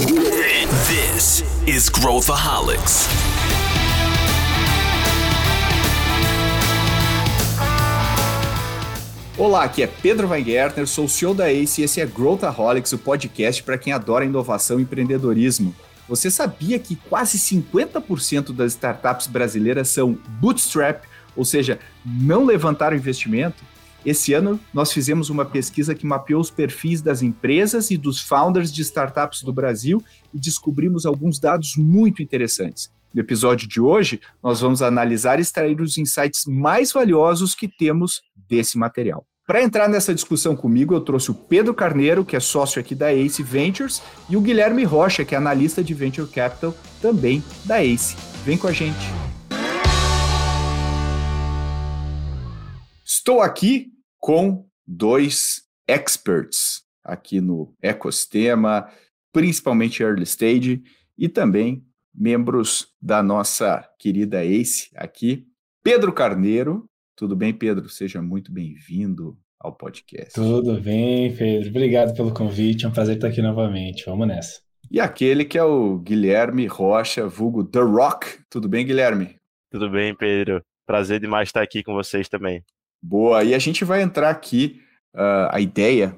This is Growthaholics. Olá, aqui é Pedro Weingärtner, sou o CEO da ACE e esse é Growthaholics, o podcast para quem adora inovação e empreendedorismo. Você sabia que quase 50% das startups brasileiras são bootstrap, ou seja, não levantaram investimento? Esse ano, nós fizemos uma pesquisa que mapeou os perfis das empresas e dos founders de startups do Brasil e descobrimos alguns dados muito interessantes. No episódio de hoje, nós vamos analisar e extrair os insights mais valiosos que temos desse material. Para entrar nessa discussão comigo, eu trouxe o Pedro Carneiro, que é sócio aqui da Ace Ventures, e o Guilherme Rocha, que é analista de Venture Capital, também da Ace. Vem com a gente. Estou aqui com dois experts aqui no ecossistema, principalmente early stage, e também membros da nossa querida Ace aqui. Pedro Carneiro, tudo bem, Pedro? Seja muito bem-vindo ao podcast. Tudo bem, Pedro. Obrigado pelo convite. É um prazer estar aqui novamente. Vamos nessa. E aquele que é o Guilherme Rocha, vulgo The Rock. Tudo bem, Guilherme? Tudo bem, Pedro. Prazer demais estar aqui com vocês também. Boa. E a gente vai entrar aqui. Uh, a ideia,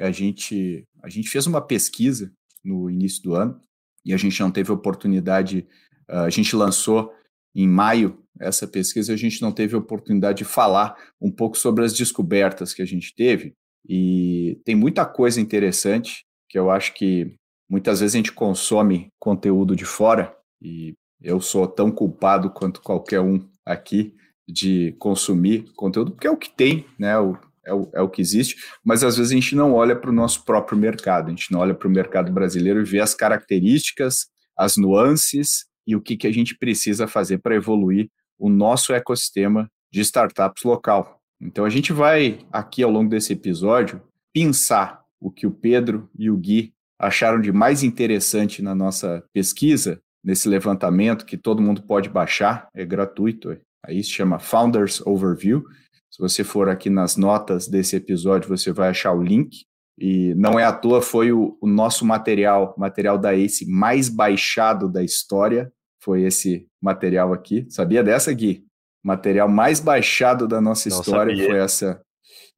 a gente, a gente fez uma pesquisa no início do ano e a gente não teve oportunidade. Uh, a gente lançou em maio essa pesquisa, a gente não teve oportunidade de falar um pouco sobre as descobertas que a gente teve. E tem muita coisa interessante que eu acho que muitas vezes a gente consome conteúdo de fora e eu sou tão culpado quanto qualquer um aqui de consumir conteúdo, porque é o que tem, né? O, é, o, é o que existe, mas às vezes a gente não olha para o nosso próprio mercado, a gente não olha para o mercado brasileiro e vê as características, as nuances e o que, que a gente precisa fazer para evoluir o nosso ecossistema de startups local. Então a gente vai aqui ao longo desse episódio pensar o que o Pedro e o Gui acharam de mais interessante na nossa pesquisa, nesse levantamento que todo mundo pode baixar, é gratuito, Aí se chama Founders Overview. Se você for aqui nas notas desse episódio, você vai achar o link. E não é à toa, foi o, o nosso material, material da ACE mais baixado da história. Foi esse material aqui. Sabia dessa, Gui? Material mais baixado da nossa não história sabia. foi essa.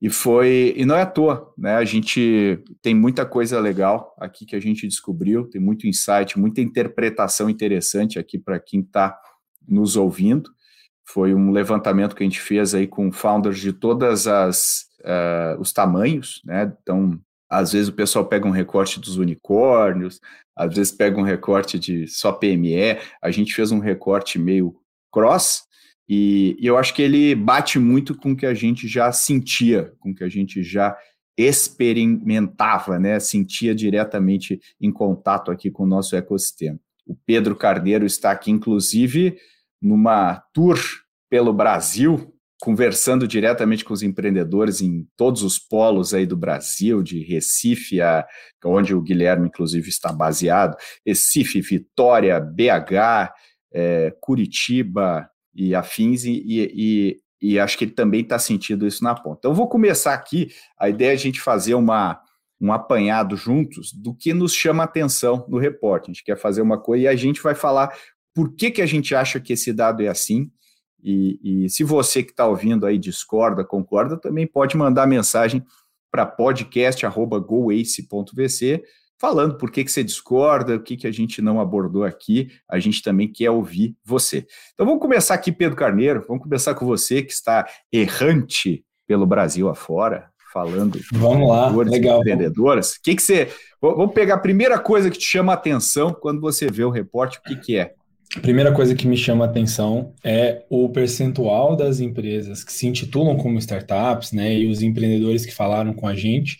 E foi, e não é à toa, né? A gente tem muita coisa legal aqui que a gente descobriu, tem muito insight, muita interpretação interessante aqui para quem está nos ouvindo. Foi um levantamento que a gente fez aí com founders de todas as uh, os tamanhos, né? Então, às vezes o pessoal pega um recorte dos unicórnios, às vezes pega um recorte de só PME. A gente fez um recorte meio cross e, e eu acho que ele bate muito com o que a gente já sentia, com o que a gente já experimentava, né? Sentia diretamente em contato aqui com o nosso ecossistema. O Pedro Carneiro está aqui, inclusive, numa tour pelo Brasil, conversando diretamente com os empreendedores em todos os polos aí do Brasil, de Recife, a, onde o Guilherme, inclusive, está baseado, Recife, Vitória, BH, é, Curitiba e afins, e, e, e, acho que ele também está sentindo isso na ponta. Então, vou começar aqui, a ideia é a gente fazer uma, um apanhado juntos do que nos chama atenção no reporte. A gente quer fazer uma coisa e a gente vai falar por que, que a gente acha que esse dado é assim. E, e se você que está ouvindo aí discorda, concorda, também pode mandar mensagem para podcast.goace.vc falando por que, que você discorda, o que, que a gente não abordou aqui. A gente também quer ouvir você. Então vamos começar aqui, Pedro Carneiro. Vamos começar com você que está errante pelo Brasil afora, falando vamos lá, legal. empreendedoras. O que, que você. Vamos pegar a primeira coisa que te chama a atenção quando você vê o reporte, o que, que é? A primeira coisa que me chama a atenção é o percentual das empresas que se intitulam como startups, né, e os empreendedores que falaram com a gente,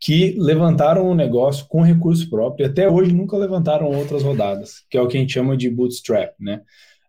que levantaram o um negócio com recurso próprio e até hoje nunca levantaram outras rodadas, que é o que a gente chama de bootstrap, né?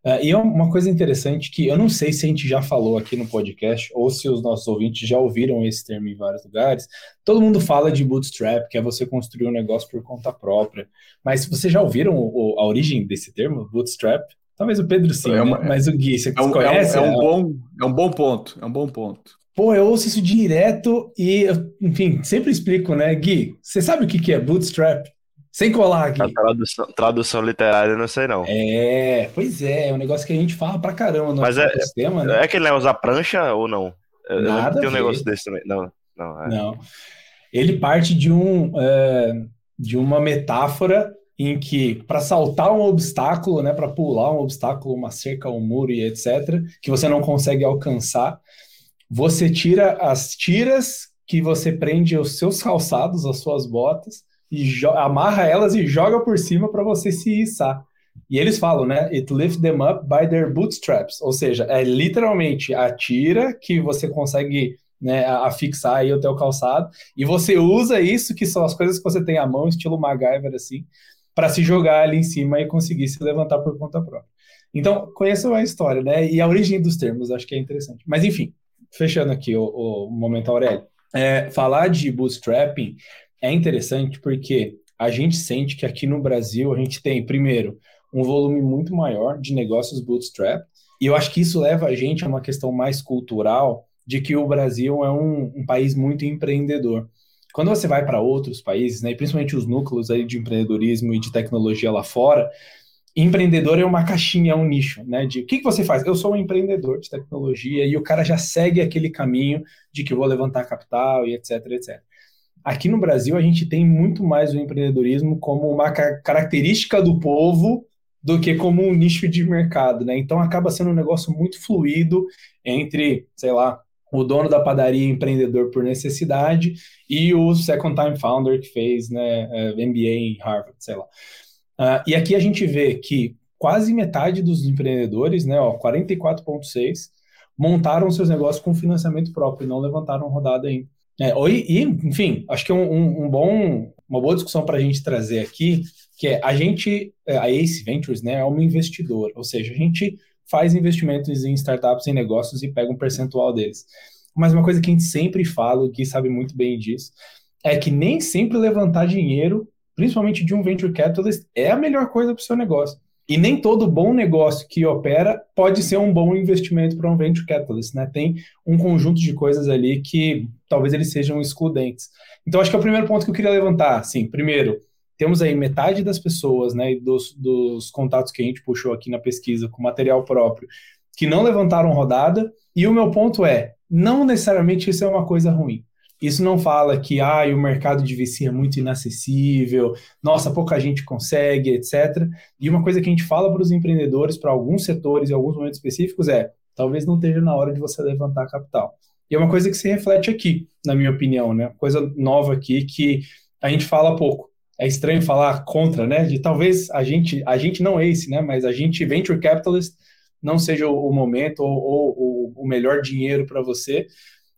Uh, e é uma coisa interessante que eu não sei se a gente já falou aqui no podcast ou se os nossos ouvintes já ouviram esse termo em vários lugares. Todo mundo fala de bootstrap, que é você construir um negócio por conta própria. Mas vocês já ouviram o, a origem desse termo, bootstrap? Talvez o Pedro sim, é uma, né? mas o Gui, você é um, conhece? É um, é um, bom, é um bom ponto, é um bom ponto. Pô, eu ouço isso direto e, enfim, sempre explico, né? Gui, você sabe o que é bootstrap? Sem colar aqui. A tradução, tradução literária não sei não. É, pois é, é um negócio que a gente fala pra caramba no Mas é- sistema, né? É que ele vai usar prancha ou não? Eu Nada que tem um negócio desse também. Não, não. É. Não. Ele parte de um é, de uma metáfora em que para saltar um obstáculo, né, para pular um obstáculo, uma cerca, um muro e etc, que você não consegue alcançar, você tira as tiras que você prende aos seus calçados, às suas botas e amarra elas e joga por cima para você se içar. E eles falam, né? It lift them up by their bootstraps, ou seja, é literalmente a tira que você consegue né, afixar aí o teu calçado e você usa isso, que são as coisas que você tem à mão, estilo MacGyver, assim, para se jogar ali em cima e conseguir se levantar por conta própria. Então, conheçam a história, né? E a origem dos termos, acho que é interessante. Mas, enfim, fechando aqui o, o momento Aurélio. É, falar de bootstrapping é interessante porque a gente sente que aqui no Brasil a gente tem, primeiro, um volume muito maior de negócios bootstrap, e eu acho que isso leva a gente a uma questão mais cultural de que o Brasil é um, um país muito empreendedor. Quando você vai para outros países, né, principalmente os núcleos aí de empreendedorismo e de tecnologia lá fora, empreendedor é uma caixinha, é um nicho, né? De o que, que você faz? Eu sou um empreendedor de tecnologia e o cara já segue aquele caminho de que vou levantar capital e etc, etc. Aqui no Brasil a gente tem muito mais o empreendedorismo como uma ca- característica do povo do que como um nicho de mercado, né? Então acaba sendo um negócio muito fluido entre, sei lá, o dono da padaria empreendedor por necessidade e o second time founder que fez né, eh, MBA em Harvard, sei lá. Ah, e aqui a gente vê que quase metade dos empreendedores, né, ó, 44,6, montaram seus negócios com financiamento próprio e não levantaram rodada ainda. É, e, enfim, acho que é um, um, um bom, uma boa discussão para a gente trazer aqui, que é a gente, é, a Ace Ventures, né, é uma investidora, ou seja, a gente faz investimentos em startups, em negócios e pega um percentual deles. Mas uma coisa que a gente sempre fala, Gui sabe muito bem disso, é que nem sempre levantar dinheiro, principalmente de um venture capitalist, é a melhor coisa para o seu negócio. E nem todo bom negócio que opera pode ser um bom investimento para um venture capitalist, né? Tem um conjunto de coisas ali que talvez eles sejam excludentes. Então, acho que é o primeiro ponto que eu queria levantar. Sim, primeiro, temos aí metade das pessoas, né, dos, dos contatos que a gente puxou aqui na pesquisa com material próprio, que não levantaram rodada. E o meu ponto é, não necessariamente isso é uma coisa ruim. Isso não fala que ah, o mercado de VC é muito inacessível, nossa, pouca gente consegue, etc. E uma coisa que a gente fala para os empreendedores, para alguns setores e alguns momentos específicos, é talvez não esteja na hora de você levantar capital. E é uma coisa que se reflete aqui, na minha opinião, né? Coisa nova aqui que a gente fala pouco. É estranho falar contra, né? De talvez a gente, a gente não ace, né? Mas a gente venture capitalist não seja o, momento ou, ou, ou o melhor dinheiro para você.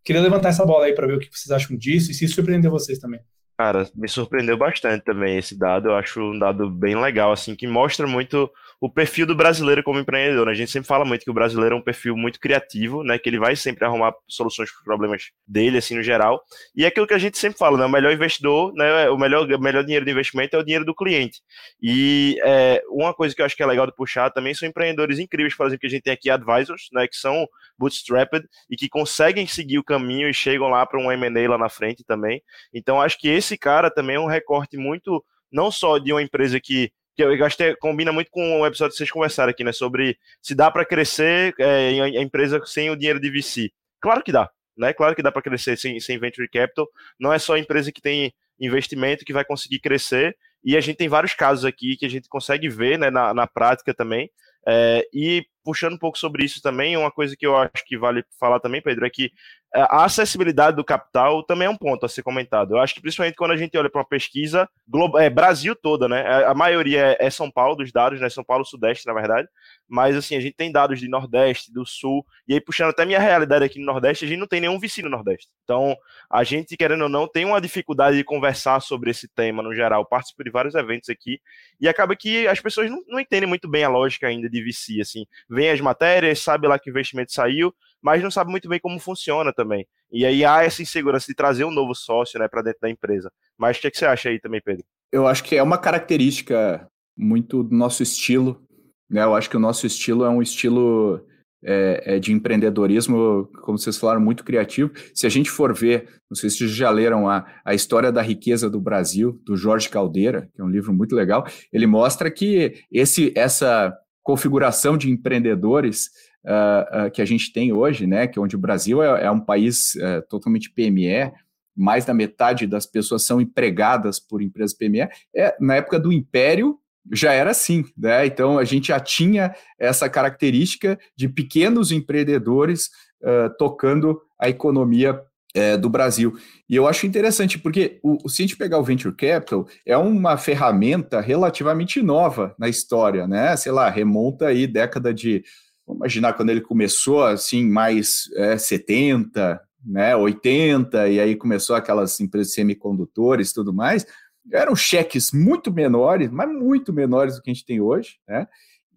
Queria levantar essa bola aí para ver o que vocês acham disso e se surpreender vocês também. Cara, me surpreendeu bastante também esse dado. Eu acho um dado bem legal, assim, que mostra muito o perfil do brasileiro como empreendedor. Né? A gente sempre fala muito que o brasileiro é um perfil muito criativo, né? Que ele vai sempre arrumar soluções para os problemas dele, assim, no geral. E é aquilo que a gente sempre fala, né? O melhor investidor, né? O melhor, o melhor dinheiro de investimento é o dinheiro do cliente. E é, uma coisa que eu acho que é legal de puxar também são empreendedores incríveis, por exemplo, que a gente tem aqui advisors, né? Que são bootstrapped e que conseguem seguir o caminho e chegam lá para um M&A lá na frente também. Então, acho que esse cara também é um recorte muito, não só de uma empresa que que eu acho que combina muito com o episódio que vocês conversaram aqui, né? Sobre se dá para crescer é, a empresa sem o dinheiro de VC. Claro que dá, né? Claro que dá para crescer sem, sem venture capital. Não é só a empresa que tem investimento que vai conseguir crescer. E a gente tem vários casos aqui que a gente consegue ver né, na, na prática também. É, e puxando um pouco sobre isso também, uma coisa que eu acho que vale falar também, Pedro, é que a acessibilidade do capital também é um ponto a ser comentado. Eu acho que principalmente quando a gente olha para uma pesquisa global, é, Brasil toda, né? A maioria é, São Paulo dos dados, né? São Paulo Sudeste, na verdade. Mas assim, a gente tem dados de Nordeste, do Sul, e aí puxando até minha realidade aqui no Nordeste, a gente não tem nenhum vice no Nordeste. Então, a gente, querendo ou não, tem uma dificuldade de conversar sobre esse tema no geral. Participo de vários eventos aqui, e acaba que as pessoas não, não entendem muito bem a lógica ainda de VC, assim. Vem as matérias, sabe lá que o investimento saiu, mas não sabe muito bem como funciona também. E aí há essa insegurança de trazer um novo sócio né, para dentro da empresa. Mas o que, é que você acha aí também, Pedro? Eu acho que é uma característica muito do nosso estilo. Né? Eu acho que o nosso estilo é um estilo é, é, de empreendedorismo, como vocês falaram, muito criativo. Se a gente for ver, não sei se vocês já leram a, a História da Riqueza do Brasil, do Jorge Caldeira, que é um livro muito legal, ele mostra que esse, essa configuração de empreendedores uh, uh, que a gente tem hoje, né, que é onde o Brasil é, é um país uh, totalmente PME, mais da metade das pessoas são empregadas por empresas PME, é, na época do Império já era assim, né? Então a gente já tinha essa característica de pequenos empreendedores uh, tocando a economia uh, do Brasil. E eu acho interessante, porque o, se a gente pegar o Venture Capital, é uma ferramenta relativamente nova na história, né? Sei lá, remonta aí década de. Vamos imaginar quando ele começou, assim, mais é, 70, né, 80, e aí começou aquelas empresas semicondutores e tudo mais eram cheques muito menores, mas muito menores do que a gente tem hoje, né?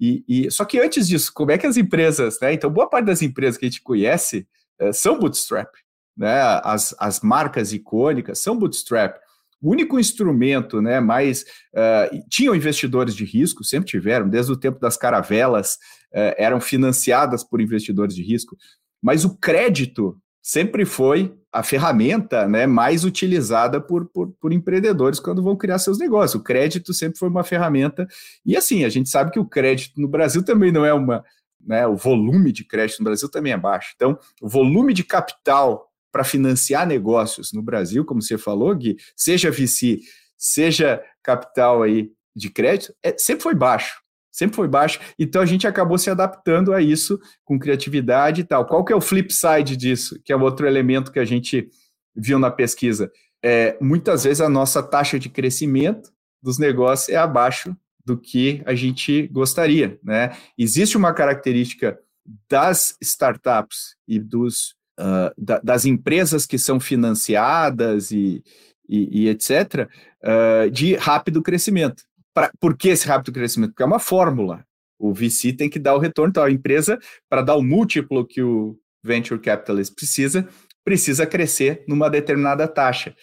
E, e, só que antes disso, como é que as empresas, né? Então, boa parte das empresas que a gente conhece é, são bootstrap, né? As, as marcas icônicas são bootstrap. O único instrumento, né, mais uh, tinham investidores de risco, sempre tiveram, desde o tempo das caravelas, uh, eram financiadas por investidores de risco, mas o crédito sempre foi a ferramenta né, mais utilizada por, por, por, empreendedores quando vão criar seus negócios. O crédito sempre foi uma ferramenta. E assim, a gente sabe que o crédito no Brasil também não é uma. Né, o volume de crédito no Brasil também é baixo. Então, o volume de capital para financiar negócios no Brasil, como você falou, Gui, seja VC, seja capital aí de crédito, é, sempre foi baixo sempre foi baixo. Então a gente acabou se adaptando a isso com criatividade e tal. Qual que é o flip side disso? Que é outro elemento que a gente viu na pesquisa. É, muitas vezes a nossa taxa de crescimento dos negócios é abaixo do que a gente gostaria, né? Existe uma característica das startups e dos, uh, da, das empresas que são financiadas e, e, e etc., uh, de rápido crescimento. Pra, por que esse rápido crescimento? Porque é uma fórmula. O VC tem que dar o retorno. Então, a empresa, para dar o múltiplo que o venture capitalist precisa, precisa crescer numa determinada taxa.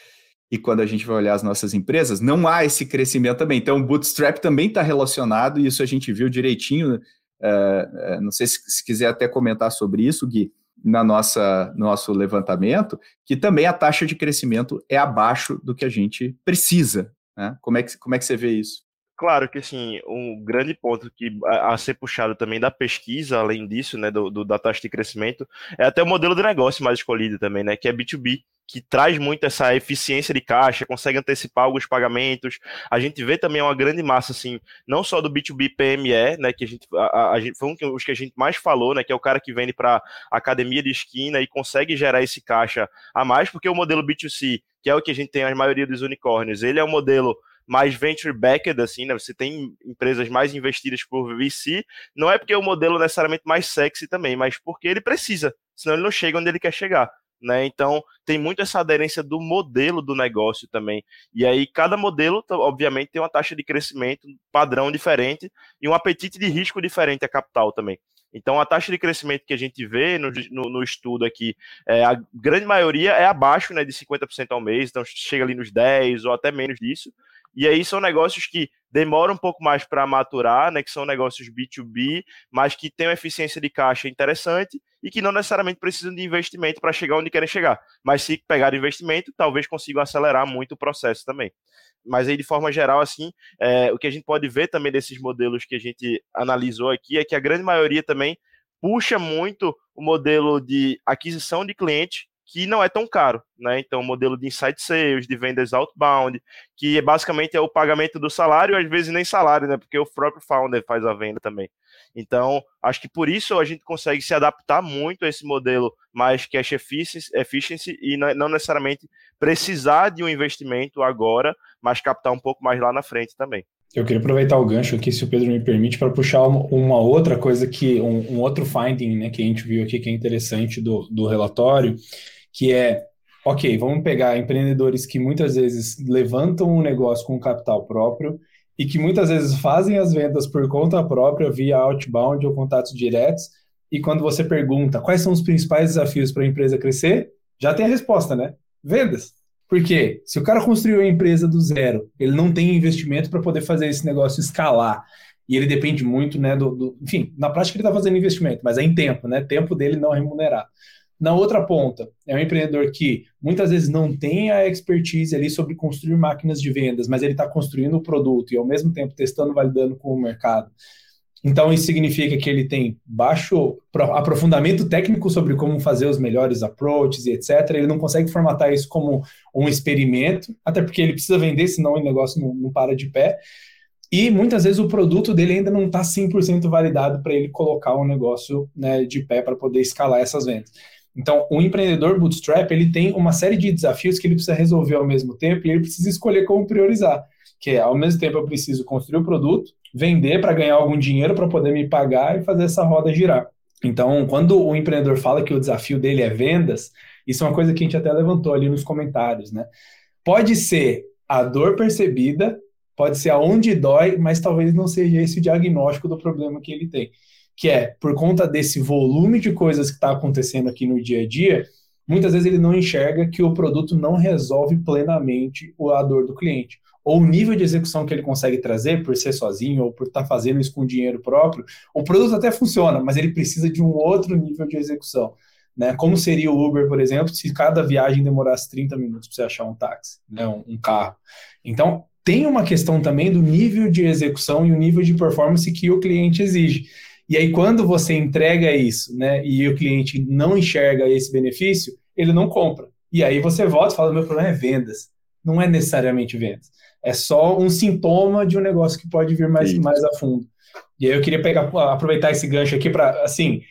E quando a gente vai olhar as nossas empresas, não há esse crescimento também. Então, o bootstrap também está relacionado, e isso a gente viu direitinho. Uh, não sei se, se, quiser até comentar sobre isso, Gui, na nossa nosso levantamento, que também a taxa de crescimento é abaixo do que a gente precisa. Né? Como, é que, como é que você vê isso? Claro que assim, um grande ponto que a, ser puxado também da pesquisa, além disso, né, do, do, da taxa de crescimento, é até o modelo de negócio mais escolhido também, né, que é B2B, que traz muito essa eficiência de caixa, consegue antecipar alguns pagamentos. A gente vê também uma grande massa, assim, não só do B2B PME, né, que a gente, a, a gente foi um dos que a gente mais falou, né, que é o cara que vende para academia de esquina e consegue gerar esse caixa a mais, porque o modelo B2C, que é o que a gente tem a maioria dos unicórnios, ele é um modelo mais venture backed, assim, né? Você tem empresas mais investidas por VC, não é porque o modelo necessariamente mais sexy também, mas porque ele precisa, senão ele não chega onde ele quer chegar. Né? Então, tem muito essa aderência do modelo do negócio também. E aí, cada modelo, obviamente, tem uma taxa de crescimento padrão diferente e um apetite de risco diferente a capital também. Então, a taxa de crescimento que a gente vê no, no, no estudo aqui, é, a grande maioria é abaixo né, de 50% ao mês, então chega ali nos 10% ou até menos disso. E aí são negócios que demoram um pouco mais para maturar, né, que são negócios B2B, mas que têm uma eficiência de caixa interessante e que não necessariamente precisam de investimento para chegar onde querem chegar. Mas se pegar investimento, talvez consigam acelerar muito o processo também. Mas aí, de forma geral, assim, é, o que a gente pode ver também desses modelos que a gente analisou aqui é que a grande maioria também puxa muito o modelo de aquisição de cliente que não é tão caro, né? Então, modelo de inside sales, de vendas outbound, que basicamente é o pagamento do salário, às vezes nem salário, né? Porque o próprio founder faz a venda também. Então, acho que por isso a gente consegue se adaptar muito a esse modelo mais cash efficiency, efficiency e não necessariamente precisar de um investimento agora, mas captar um pouco mais lá na frente também. Eu queria aproveitar o gancho aqui, se o Pedro me permite, para puxar uma outra coisa que, um, um, outro finding né, que a gente viu aqui que é interessante do, do relatório, que é, ok, vamos pegar empreendedores que muitas vezes levantam um negócio com capital próprio e que muitas vezes fazem as vendas por conta própria via outbound ou contatos diretos, e quando você pergunta quais são os principais desafios para a empresa crescer, já tem a resposta, né? Vendas. Porque se o cara construiu a empresa do zero, ele não tem investimento para poder fazer esse negócio escalar. e ele depende muito, né, do, do enfim, na prática ele está fazendo investimento, mas é em tempo, né, tempo dele não remunerado. Na outra ponta, é um empreendedor que muitas vezes não tem a expertise ali sobre construir máquinas de vendas, mas ele está construindo o produto e ao mesmo tempo testando, validando com o mercado. Então, isso significa que ele tem baixo aprofundamento técnico sobre como fazer os melhores approaches e etc. Ele não consegue formatar isso como um experimento, até porque ele precisa vender, senão o negócio não, não para de pé. E muitas vezes o produto dele ainda não está 100% validado para ele colocar o um negócio né, de pé para poder escalar essas vendas. Então, o empreendedor bootstrap ele tem uma série de desafios que ele precisa resolver ao mesmo tempo e ele precisa escolher como priorizar. Que é, ao mesmo tempo, eu preciso construir o produto, vender para ganhar algum dinheiro para poder me pagar e fazer essa roda girar. Então, quando o empreendedor fala que o desafio dele é vendas, isso é uma coisa que a gente até levantou ali nos comentários, né? Pode ser a dor percebida, pode ser aonde dói, mas talvez não seja esse o diagnóstico do problema que ele tem. Que é, por conta desse volume de coisas que está acontecendo aqui no dia a dia, muitas vezes ele não enxerga que o produto não resolve plenamente a dor do cliente ou o nível de execução que ele consegue trazer por ser sozinho ou por estar tá fazendo isso com dinheiro próprio, o produto até funciona, mas ele precisa de um outro nível de execução. Né? Como seria o Uber, por exemplo, se cada viagem demorasse 30 minutos para você achar um táxi, né? um, um carro. Então, tem uma questão também do nível de execução e o nível de performance que o cliente exige. E aí, quando você entrega isso, né, e o cliente não enxerga esse benefício, ele não compra. E aí você volta e fala: meu problema é vendas. Não é necessariamente vendas. É só um sintoma de um negócio que pode vir mais, mais a fundo. E aí eu queria pegar, aproveitar esse gancho aqui para, assim,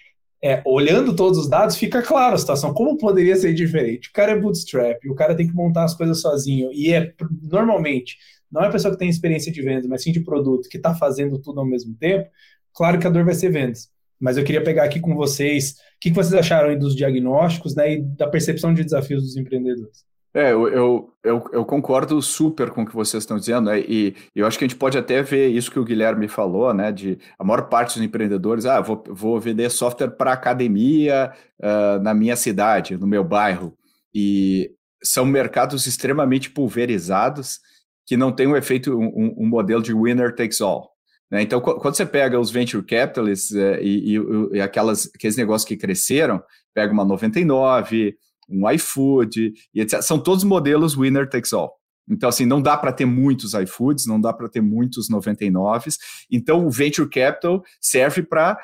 é, olhando todos os dados, fica claro a situação. Como poderia ser diferente? O cara é bootstrap, o cara tem que montar as coisas sozinho. E é normalmente, não é a pessoa que tem experiência de vendas, mas sim de produto, que está fazendo tudo ao mesmo tempo. Claro que a dor vai ser vendas. Mas eu queria pegar aqui com vocês o que, que vocês acharam dos diagnósticos né, e da percepção de desafios dos empreendedores. É, eu, eu, eu, eu, concordo super com o que vocês estão dizendo, né? e eu acho que a gente pode até ver isso que o Guilherme falou, né? De a maior parte dos empreendedores, ah, vou, vou vender software para academia uh, na minha cidade, no meu bairro. E são mercados extremamente pulverizados que não tem um efeito, um, um modelo de winner takes all. Né? Então, quando você pega os venture capitalists uh, e, e, e aquelas, aqueles negócios que cresceram, pega uma 99, um iFood e etc. São todos modelos winner takes all. Então, assim, não dá para ter muitos iFoods, não dá para ter muitos 99s. Então, o venture capital serve para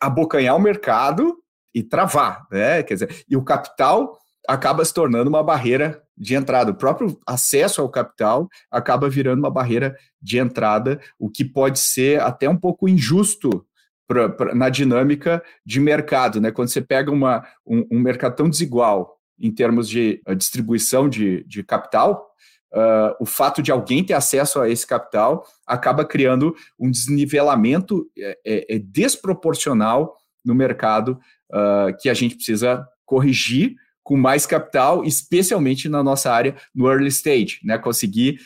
abocanhar o mercado e travar, né? Quer dizer, e o capital acaba se tornando uma barreira de entrada. O próprio acesso ao capital acaba virando uma barreira de entrada, o que pode ser até um pouco injusto pra, pra, na dinâmica de mercado, né? Quando você pega uma, um, um mercado tão desigual em termos de uh, distribuição de, de capital, uh, o fato de alguém ter acesso a esse capital acaba criando um desnivelamento é, é desproporcional no mercado uh, que a gente precisa corrigir com mais capital, especialmente na nossa área no early stage, né? Conseguir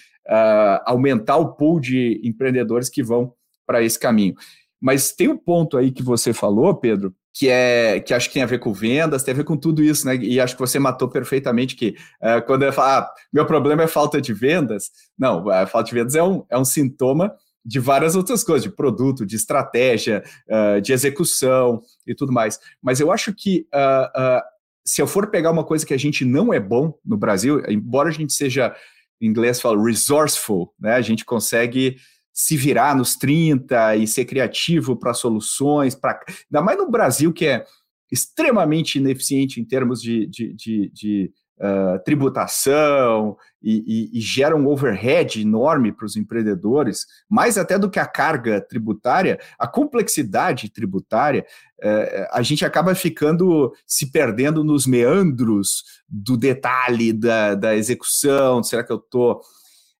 aumentar o pool de empreendedores que vão para esse caminho. Mas tem um ponto aí que você falou, Pedro, que é que acho que tem a ver com vendas, tem a ver com tudo isso, né? E acho que você matou perfeitamente que uh, quando eu falo, ah, meu problema é falta de vendas, não, a falta de vendas é um, é um sintoma de várias outras coisas, de produto, de estratégia, uh, de execução e tudo mais. Mas eu acho que uh, se eu for pegar uma coisa que a gente não é bom no Brasil, embora a gente seja, em inglês fala resourceful, né? A gente consegue se virar nos 30 e ser criativo para soluções, pra, ainda mais no Brasil, que é extremamente ineficiente em termos de, de, de, de uh, tributação e, e, e, gera um overhead enorme para os empreendedores, mais até do que a carga tributária, a complexidade tributária, uh, a gente acaba ficando se perdendo nos meandros do detalhe da, da execução, será que eu estou...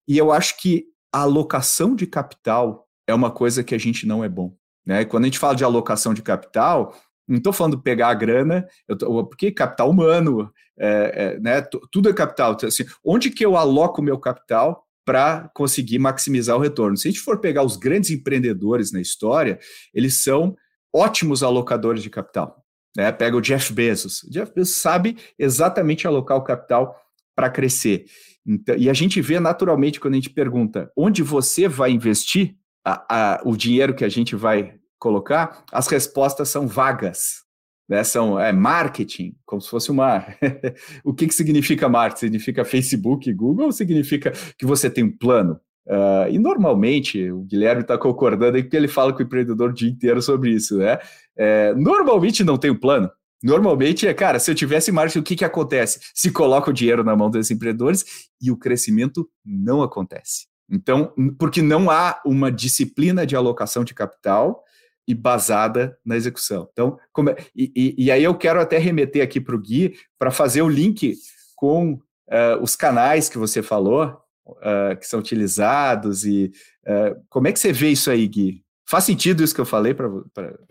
E eu acho que a alocação de capital é uma coisa que a gente não é bom. Né? Quando a gente fala de alocação de capital, não estou falando pegar a grana, tô, porque capital humano, é, é, né? tudo é capital. Então, assim, onde que eu aloco o meu capital para conseguir maximizar o retorno? Se a gente for pegar os grandes empreendedores na história, eles são ótimos alocadores de capital. Né? Pega o Jeff Bezos. O Jeff Bezos sabe exatamente alocar o capital para crescer. Então, e a gente vê naturalmente quando a gente pergunta onde você vai investir, a, a, o dinheiro que a gente vai colocar, as respostas são vagas. Né, são é, marketing, como se fosse uma. o que, que significa marketing? Significa Facebook, Google, ou significa que você tem um plano? Uh, e normalmente, o Guilherme está concordando aí porque ele fala com o empreendedor o dia inteiro sobre isso, né? É, normalmente não tem um plano. Normalmente é, cara, se eu tivesse marketing, o que, que acontece? Se coloca o dinheiro na mão dos empreendedores e o crescimento não acontece. Então, porque não há uma disciplina de alocação de capital e basada na execução. Então, é, e, e, aí eu quero até remeter aqui para o Gui para fazer o link com uh, os canais que você falou, uh, que são utilizados e uh, como é que você vê isso aí, Gui? Faz sentido isso que eu falei para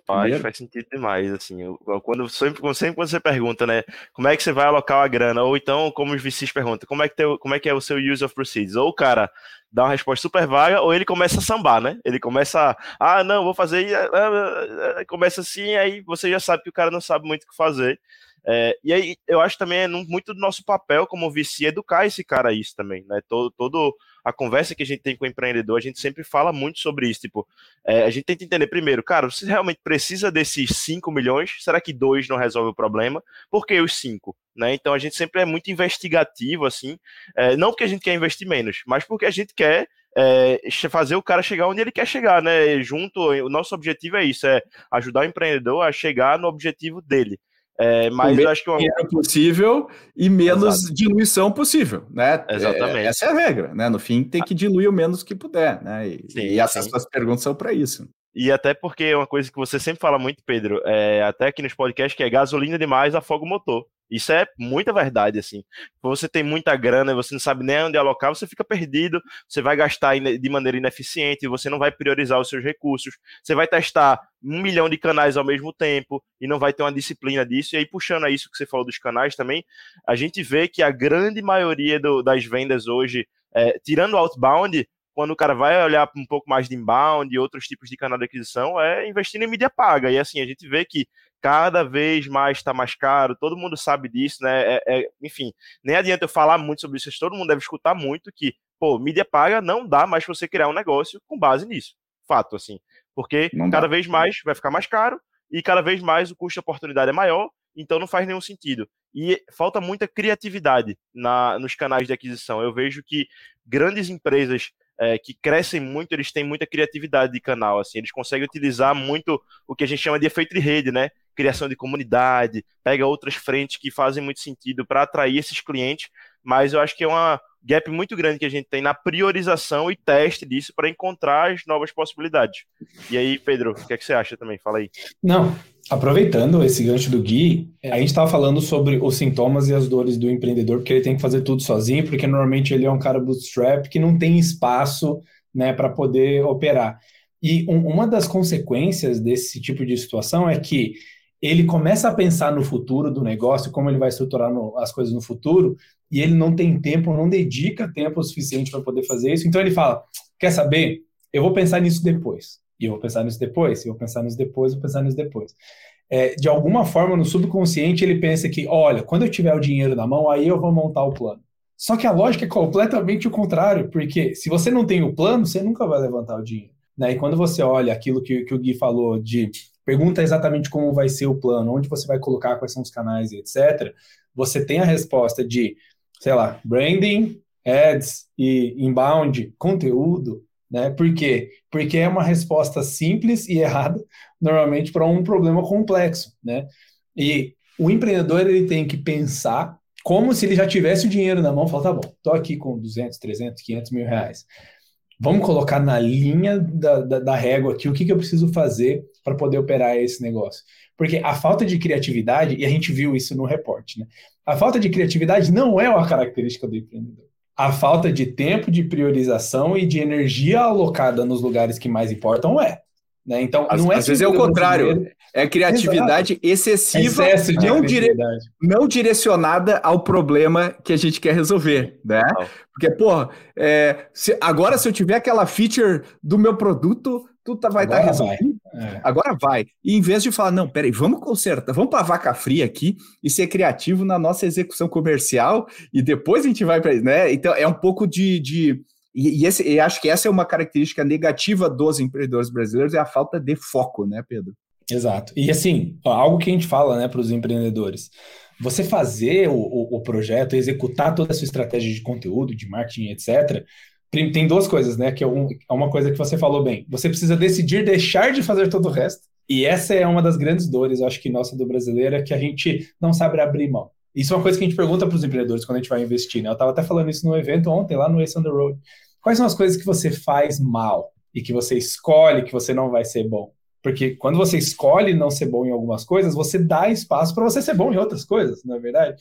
Faz, faz sentido demais, assim, eu, quando sempre, sempre quando você pergunta, né, como é que você vai alocar a grana, ou então, como os VCs perguntam, como é que, tem, como é, que é o seu use of proceeds, ou o cara dá uma resposta super vaga, ou ele começa a sambar, né, ele começa a, ah, não, vou fazer, ah, ah, ah, começa assim, aí você já sabe que o cara não sabe muito o que fazer, é, e aí eu acho também é muito do nosso papel como VC educar esse cara a isso também, né? Todo, todo a conversa que a gente tem com o empreendedor, a gente sempre fala muito sobre isso. Tipo, é, a gente tenta entender primeiro, cara, você realmente precisa desses 5 milhões? Será que dois não resolve o problema? Por que os 5? Né? Então a gente sempre é muito investigativo, assim, é, não porque a gente quer investir menos, mas porque a gente quer é, fazer o cara chegar onde ele quer chegar, né? Junto, o nosso objetivo é isso, é ajudar o empreendedor a chegar no objetivo dele. É, mas eu acho que uma... dinheiro possível e menos Exato. diluição possível, né? Exatamente. É, essa é a regra, né? No fim, tem que diluir o menos que puder, né? E, sim, e essas suas perguntas são para isso. E até porque é uma coisa que você sempre fala muito, Pedro, é, até aqui nos podcasts, que é gasolina demais afoga o motor. Isso é muita verdade, assim. Você tem muita grana você não sabe nem onde alocar, você fica perdido, você vai gastar de maneira ineficiente, você não vai priorizar os seus recursos, você vai testar um milhão de canais ao mesmo tempo e não vai ter uma disciplina disso. E aí, puxando a isso que você falou dos canais também, a gente vê que a grande maioria do, das vendas hoje, é, tirando o outbound, quando o cara vai olhar um pouco mais de inbound e outros tipos de canal de aquisição, é investindo em mídia paga. E assim, a gente vê que cada vez mais está mais caro, todo mundo sabe disso, né? É, é, enfim, nem adianta eu falar muito sobre isso, todo mundo deve escutar muito que, pô, mídia paga não dá mais para você criar um negócio com base nisso. Fato, assim. Porque cada vez mais vai ficar mais caro e cada vez mais o custo de oportunidade é maior, então não faz nenhum sentido. E falta muita criatividade na, nos canais de aquisição. Eu vejo que grandes empresas é, que crescem muito, eles têm muita criatividade de canal, assim, eles conseguem utilizar muito o que a gente chama de efeito de rede, né? Criação de comunidade, pega outras frentes que fazem muito sentido para atrair esses clientes, mas eu acho que é uma gap muito grande que a gente tem na priorização e teste disso para encontrar as novas possibilidades. E aí, Pedro, o que, é que você acha também? Fala aí. Não, aproveitando esse gancho do Gui, a gente estava falando sobre os sintomas e as dores do empreendedor, porque ele tem que fazer tudo sozinho, porque normalmente ele é um cara bootstrap que não tem espaço né, para poder operar. E um, uma das consequências desse tipo de situação é que ele começa a pensar no futuro do negócio, como ele vai estruturar no, as coisas no futuro, e ele não tem tempo, não dedica tempo suficiente para poder fazer isso. Então ele fala: quer saber? Eu vou pensar nisso depois. E eu vou pensar nisso depois, eu vou pensar nisso depois, eu vou pensar nisso depois. É, de alguma forma, no subconsciente, ele pensa que, olha, quando eu tiver o dinheiro na mão, aí eu vou montar o plano. Só que a lógica é completamente o contrário, porque se você não tem o plano, você nunca vai levantar o dinheiro. Né? E quando você olha aquilo que, que o Gui falou de pergunta exatamente como vai ser o plano, onde você vai colocar, quais são os canais, etc., você tem a resposta de, sei lá, branding, ads e inbound, conteúdo, né? Por quê? Porque é uma resposta simples e errada, normalmente, para um problema complexo, né? E o empreendedor ele tem que pensar como se ele já tivesse o dinheiro na mão, falar, tá bom, tô aqui com 200, 300, 500 mil reais. Vamos colocar na linha da, da, da régua aqui o que, que eu preciso fazer para poder operar esse negócio. Porque a falta de criatividade, e a gente viu isso no reporte, né? A falta de criatividade não é uma característica do empreendedor. A falta de tempo de priorização e de energia alocada nos lugares que mais importam é. Né? Então, às, não é às vezes é o contrário. É criatividade Exato. excessiva, Excesso de não, dire... não direcionada ao problema que a gente quer resolver, né? Porque, porra, é, se, agora se eu tiver aquela feature do meu produto, tudo tá, vai estar tá resolvido. É. Agora vai. E em vez de falar, não, peraí, vamos consertar, vamos para vaca fria aqui e ser criativo na nossa execução comercial e depois a gente vai para. Né? Então é um pouco de, de E, e, esse, e acho que essa é uma característica negativa dos empreendedores brasileiros, é a falta de foco, né, Pedro? Exato. E assim, algo que a gente fala né, para os empreendedores. Você fazer o, o, o, projeto, executar toda a sua estratégia de conteúdo, de marketing, etc., tem duas coisas, né? Que é, um, é uma coisa que você falou bem. Você precisa decidir deixar de fazer todo o resto. E essa é uma das grandes dores, acho que nossa do brasileiro, é que a gente não sabe abrir mão. Isso é uma coisa que a gente pergunta para os empreendedores quando a gente vai investir, né? Eu estava até falando isso no evento ontem, lá no Ace on the Road. Quais são as coisas que você faz mal e que você escolhe que você não vai ser bom? Porque quando você escolhe não ser bom em algumas coisas, você dá espaço para você ser bom em outras coisas, não é verdade?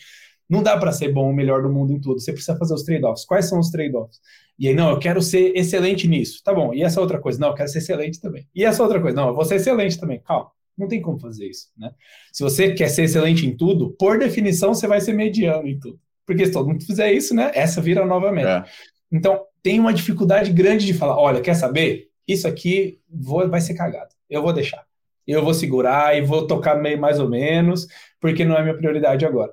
Não dá para ser bom o melhor do mundo em tudo. Você precisa fazer os trade-offs. Quais são os trade-offs? E aí, não, eu quero ser excelente nisso. Tá bom. E essa outra coisa? Não, eu quero ser excelente também. E essa outra coisa? Não, eu vou ser excelente também. Calma. Não tem como fazer isso, né? Se você quer ser excelente em tudo, por definição, você vai ser mediano em tudo. Porque se todo mundo fizer isso, né? Essa vira a nova meta. É. Então, tem uma dificuldade grande de falar: olha, quer saber? Isso aqui vou, vai ser cagado. Eu vou deixar. Eu vou segurar e vou tocar meio mais ou menos, porque não é minha prioridade agora.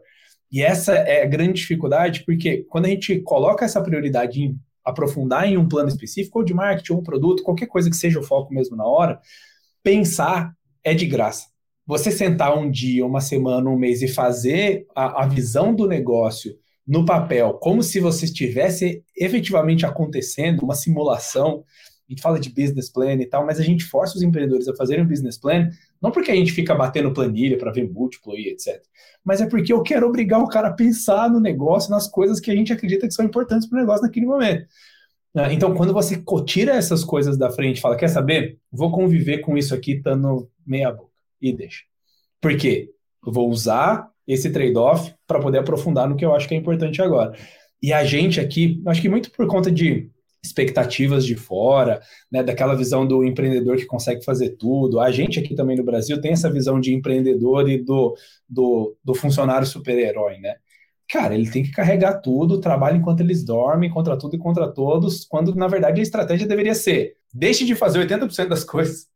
E essa é a grande dificuldade, porque quando a gente coloca essa prioridade em aprofundar em um plano específico, ou de marketing, ou um produto, qualquer coisa que seja o foco mesmo na hora, pensar é de graça. Você sentar um dia, uma semana, um mês e fazer a, a visão do negócio no papel, como se você estivesse efetivamente acontecendo, uma simulação, a gente fala de business plan e tal, mas a gente força os empreendedores a fazerem um business plan, não porque a gente fica batendo planilha para ver múltiplo e etc. Mas é porque eu quero obrigar o cara a pensar no negócio, nas coisas que a gente acredita que são importantes para o negócio naquele momento. Né? Então, quando você tira essas coisas da frente fala, quer saber? Vou conviver com isso aqui estando meia boca. E deixa. Por quê? Eu vou usar esse trade-off para poder aprofundar no que eu acho que é importante agora. E a gente aqui, acho que muito por conta de expectativas de fora, né, daquela visão do empreendedor que consegue fazer tudo. A gente aqui também no Brasil tem essa visão de empreendedor e do, do, do funcionário super-herói, né? Cara, ele tem que carregar tudo, trabalha enquanto eles dormem, contra tudo e contra todos, quando na verdade a estratégia deveria ser: deixe de fazer 80% das coisas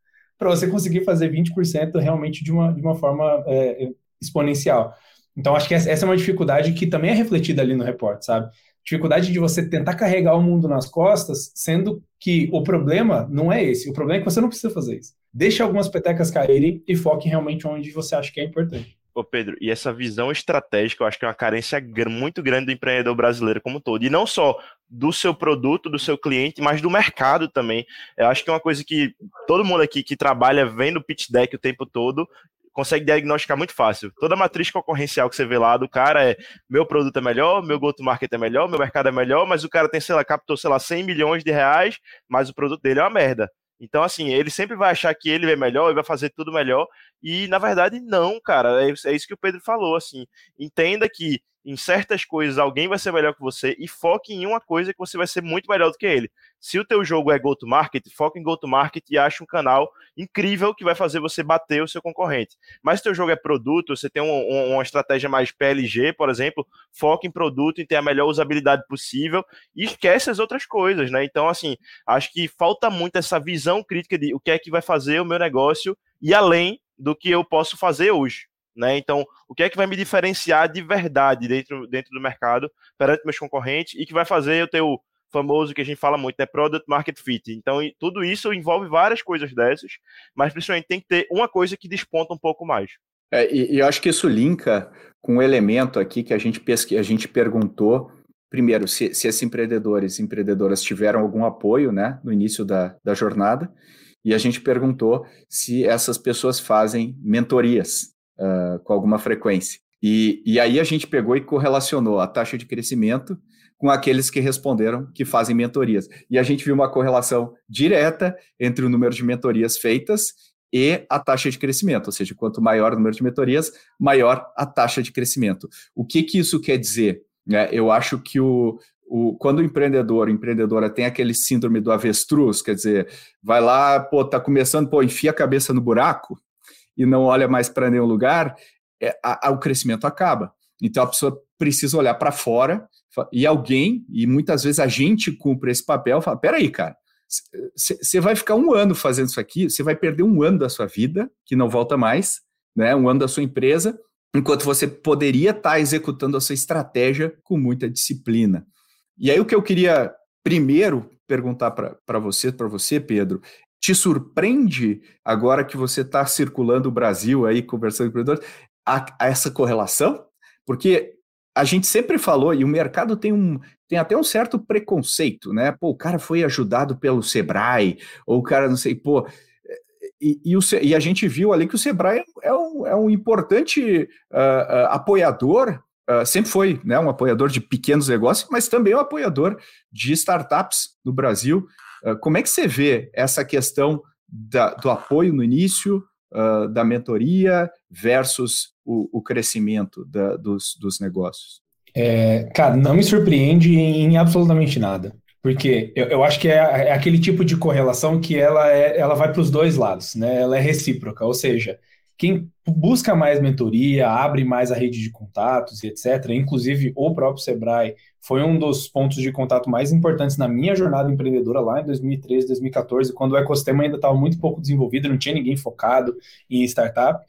para você conseguir fazer 20% realmente de uma, de uma forma é, exponencial. Então, acho que essa é uma dificuldade que também é refletida ali no repórter, sabe? dificuldade de você tentar carregar o mundo nas costas, sendo que o problema não é esse. O problema é que você não precisa fazer isso. Deixe algumas petecas caírem e foque realmente onde você acha que é importante. Ô Pedro, e essa visão estratégica, eu acho que é uma carência muito grande do empreendedor brasileiro como todo. E não só do seu produto, do seu cliente, mas do mercado também. Eu acho que é uma coisa que todo mundo aqui que trabalha vendo pitch deck o tempo todo consegue diagnosticar muito fácil. Toda matriz concorrencial que você vê lá do cara é meu produto é melhor, meu go-to-market é melhor, meu mercado é melhor, mas o cara tem, sei lá, captou, sei lá, 100 milhões de reais, mas o produto dele é uma merda. Então, assim, ele sempre vai achar que ele é melhor e vai fazer tudo melhor. E, na verdade, não, cara. É, é isso que o Pedro falou, assim. Entenda que em certas coisas alguém vai ser melhor que você e foque em uma coisa que você vai ser muito melhor do que ele. Se o teu jogo é go to market, foca em go to market e acha um canal incrível que vai fazer você bater o seu concorrente. Mas se o teu jogo é produto, você tem um, um, uma estratégia mais PLG, por exemplo, foca em produto e tem a melhor usabilidade possível e esquece as outras coisas, né? Então, assim, acho que falta muito essa visão crítica de o que é que vai fazer o meu negócio e além do que eu posso fazer hoje. Né? Então, o que é que vai me diferenciar de verdade dentro, dentro do mercado perante meus concorrentes e que vai fazer eu ter o famoso que a gente fala muito, né? Product Market Fit. Então, tudo isso envolve várias coisas dessas, mas principalmente tem que ter uma coisa que desponta um pouco mais. É, e, eu acho que isso linka com um elemento aqui que a gente, pesqu... a gente perguntou, primeiro, se, se esses empreendedores e empreendedoras tiveram algum apoio né, no início da, da jornada, e a gente perguntou se essas pessoas fazem mentorias uh, com alguma frequência. E, e aí a gente pegou e correlacionou a taxa de crescimento com aqueles que responderam que fazem mentorias. E a gente viu uma correlação direta entre o número de mentorias feitas e a taxa de crescimento, ou seja, quanto maior o número de mentorias, maior a taxa de crescimento. O que, que isso quer dizer? É, eu acho que o, o, quando o empreendedor, a empreendedora tem aquele síndrome do avestruz, quer dizer, vai lá, pô, tá começando, pô, enfia a cabeça no buraco, e não olha mais para nenhum lugar, é, a, a, o crescimento acaba. Então a pessoa precisa olhar para fora e alguém, e muitas vezes a gente cumpre esse papel, fala: peraí, cara, você vai ficar um ano fazendo isso aqui, você vai perder um ano da sua vida, que não volta mais, né? Um ano da sua empresa, enquanto você poderia estar tá executando a sua estratégia com muita disciplina. E aí o que eu queria primeiro perguntar para você, para você, Pedro, te surpreende agora que você está circulando o Brasil aí, conversando com empreendedores, a, a essa correlação? Porque a gente sempre falou, e o mercado tem, um, tem até um certo preconceito, né? Pô, o cara foi ajudado pelo Sebrae, ou o cara não sei, pô. E, e, o, e a gente viu ali que o Sebrae é um, é um importante uh, uh, apoiador, uh, sempre foi né, um apoiador de pequenos negócios, mas também um apoiador de startups no Brasil. Como é que você vê essa questão da, do apoio no início, da mentoria versus o, o crescimento da, dos, dos negócios? É, cara, não me surpreende em absolutamente nada. Porque eu, eu acho que é, é, aquele tipo de correlação que ela, é, ela vai para os dois lados, né? Ela é recíproca, ou seja, quem busca mais mentoria, abre mais a rede de contatos e etc., inclusive o próprio Sebrae foi um dos pontos de contato mais importantes na minha jornada empreendedora lá em 2013, 2014, quando o ecossistema ainda estava muito pouco desenvolvido, não tinha ninguém focado em startup.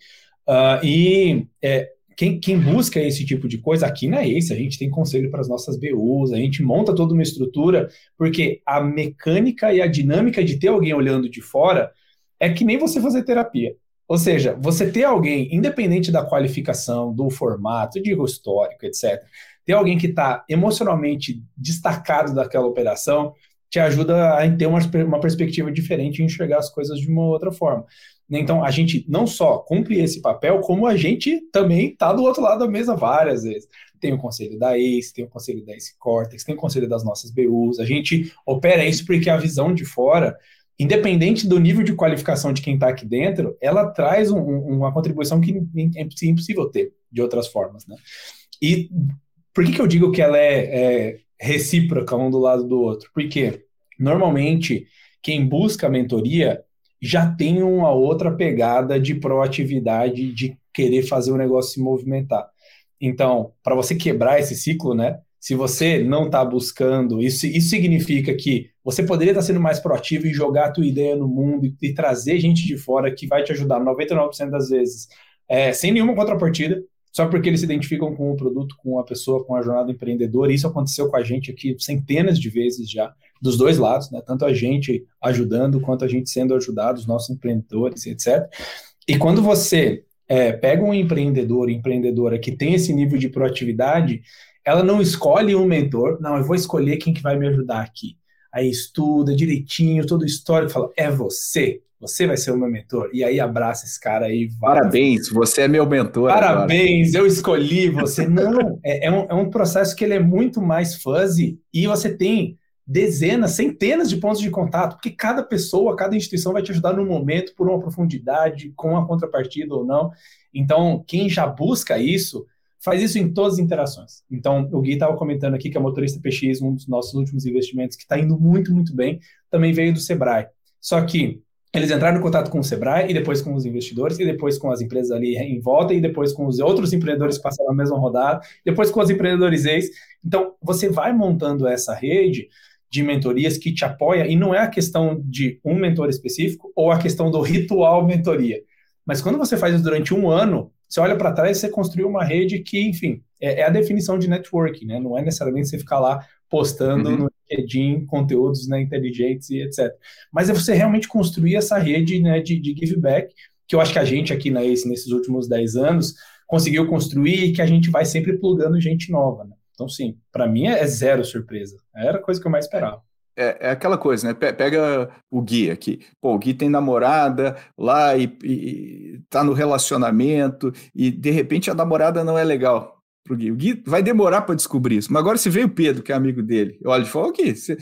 Uh, e é, quem, quem, busca esse tipo de coisa aqui na Ace, a gente tem conselho para as nossas BUs, a gente monta toda uma estrutura, porque a mecânica e a dinâmica de ter alguém olhando de fora é que nem você fazer terapia. Ou seja, você ter alguém, independente da qualificação, do formato, digo histórico, etc., ter alguém que está emocionalmente destacado daquela operação, te ajuda a ter uma, uma perspectiva diferente e enxergar as coisas de uma outra forma. Então, a gente não só cumpre esse papel, como a gente também está do outro lado da mesa várias vezes. Tem o conselho da ACE, tem o conselho da ACE Cortex, tem o conselho das nossas BUs. A gente opera isso porque a visão de fora, independente do nível de qualificação de quem está aqui dentro, ela traz um, uma contribuição que é impossível ter de outras formas. Né? E por que, que eu digo que ela é, é recíproca um do lado do outro? Porque normalmente quem busca mentoria já tem uma outra pegada de proatividade, de querer fazer o negócio se movimentar. Então, para você quebrar esse ciclo, né? Se você não está buscando, isso, isso significa que você poderia estar sendo mais proativo e jogar a tua ideia no mundo e, e trazer gente de fora que vai te ajudar 99% das vezes, é, sem nenhuma contrapartida, só porque eles se identificam com o produto, com a pessoa, com a jornada empreendedora. Isso aconteceu com a gente aqui centenas de vezes já dos dois lados, né? Tanto a gente ajudando quanto a gente sendo ajudado, os nossos empreendedores, etc. E quando você é, pega um empreendedor, empreendedora que tem esse nível de proatividade, ela não escolhe um mentor, não, eu vou escolher quem que vai me ajudar aqui. Aí estuda direitinho, todo o histórico, fala, é você, você vai ser o meu mentor. E aí abraça esse cara aí. Parabéns, você é meu mentor. Parabéns, agora. eu escolhi você. Não, é, é, um, é um processo que ele é muito mais fuzzy e você tem dezenas, centenas de pontos de contato, porque cada pessoa, cada instituição vai te ajudar no momento, por uma profundidade, com a contrapartida ou não. Então, quem já busca isso, faz isso em todas as interações. Então, o Gui estava comentando aqui que a Motorista PX, um dos nossos últimos investimentos, que está indo muito, muito bem, também veio do Sebrae. Só que eles entraram em contato com o Sebrae e depois com os investidores e depois com as empresas ali em volta e depois com os outros empreendedores que passaram a mesma rodada, depois com os empreendedores ex. Então, você vai montando essa rede de mentorias que te apoia, e não é a questão de um mentor específico ou a questão do ritual mentoria. Mas quando você faz isso durante um ano, você olha para trás e você construiu uma rede que, enfim, é, é, a definição de networking, né? Não é necessariamente você ficar lá postando uhum. no LinkedIn conteúdos né, inteligentes e etc. Mas é você realmente construir essa rede né, de, de give back, que eu acho que a gente aqui na ACE, nesses últimos 10 anos, conseguiu construir e que a gente vai sempre plugando gente nova, né? Então, sim, para mim é zero surpresa. Era a coisa que eu mais esperava. É, é, aquela coisa, né? Pega o Gui aqui. Pô, o Gui tem namorada lá e, e tá no relacionamento e de repente a namorada não é legal pro Gui. O Gui vai demorar para descobrir isso. Mas agora se vem o Pedro, que é amigo dele, olha e fala, o Gui, você,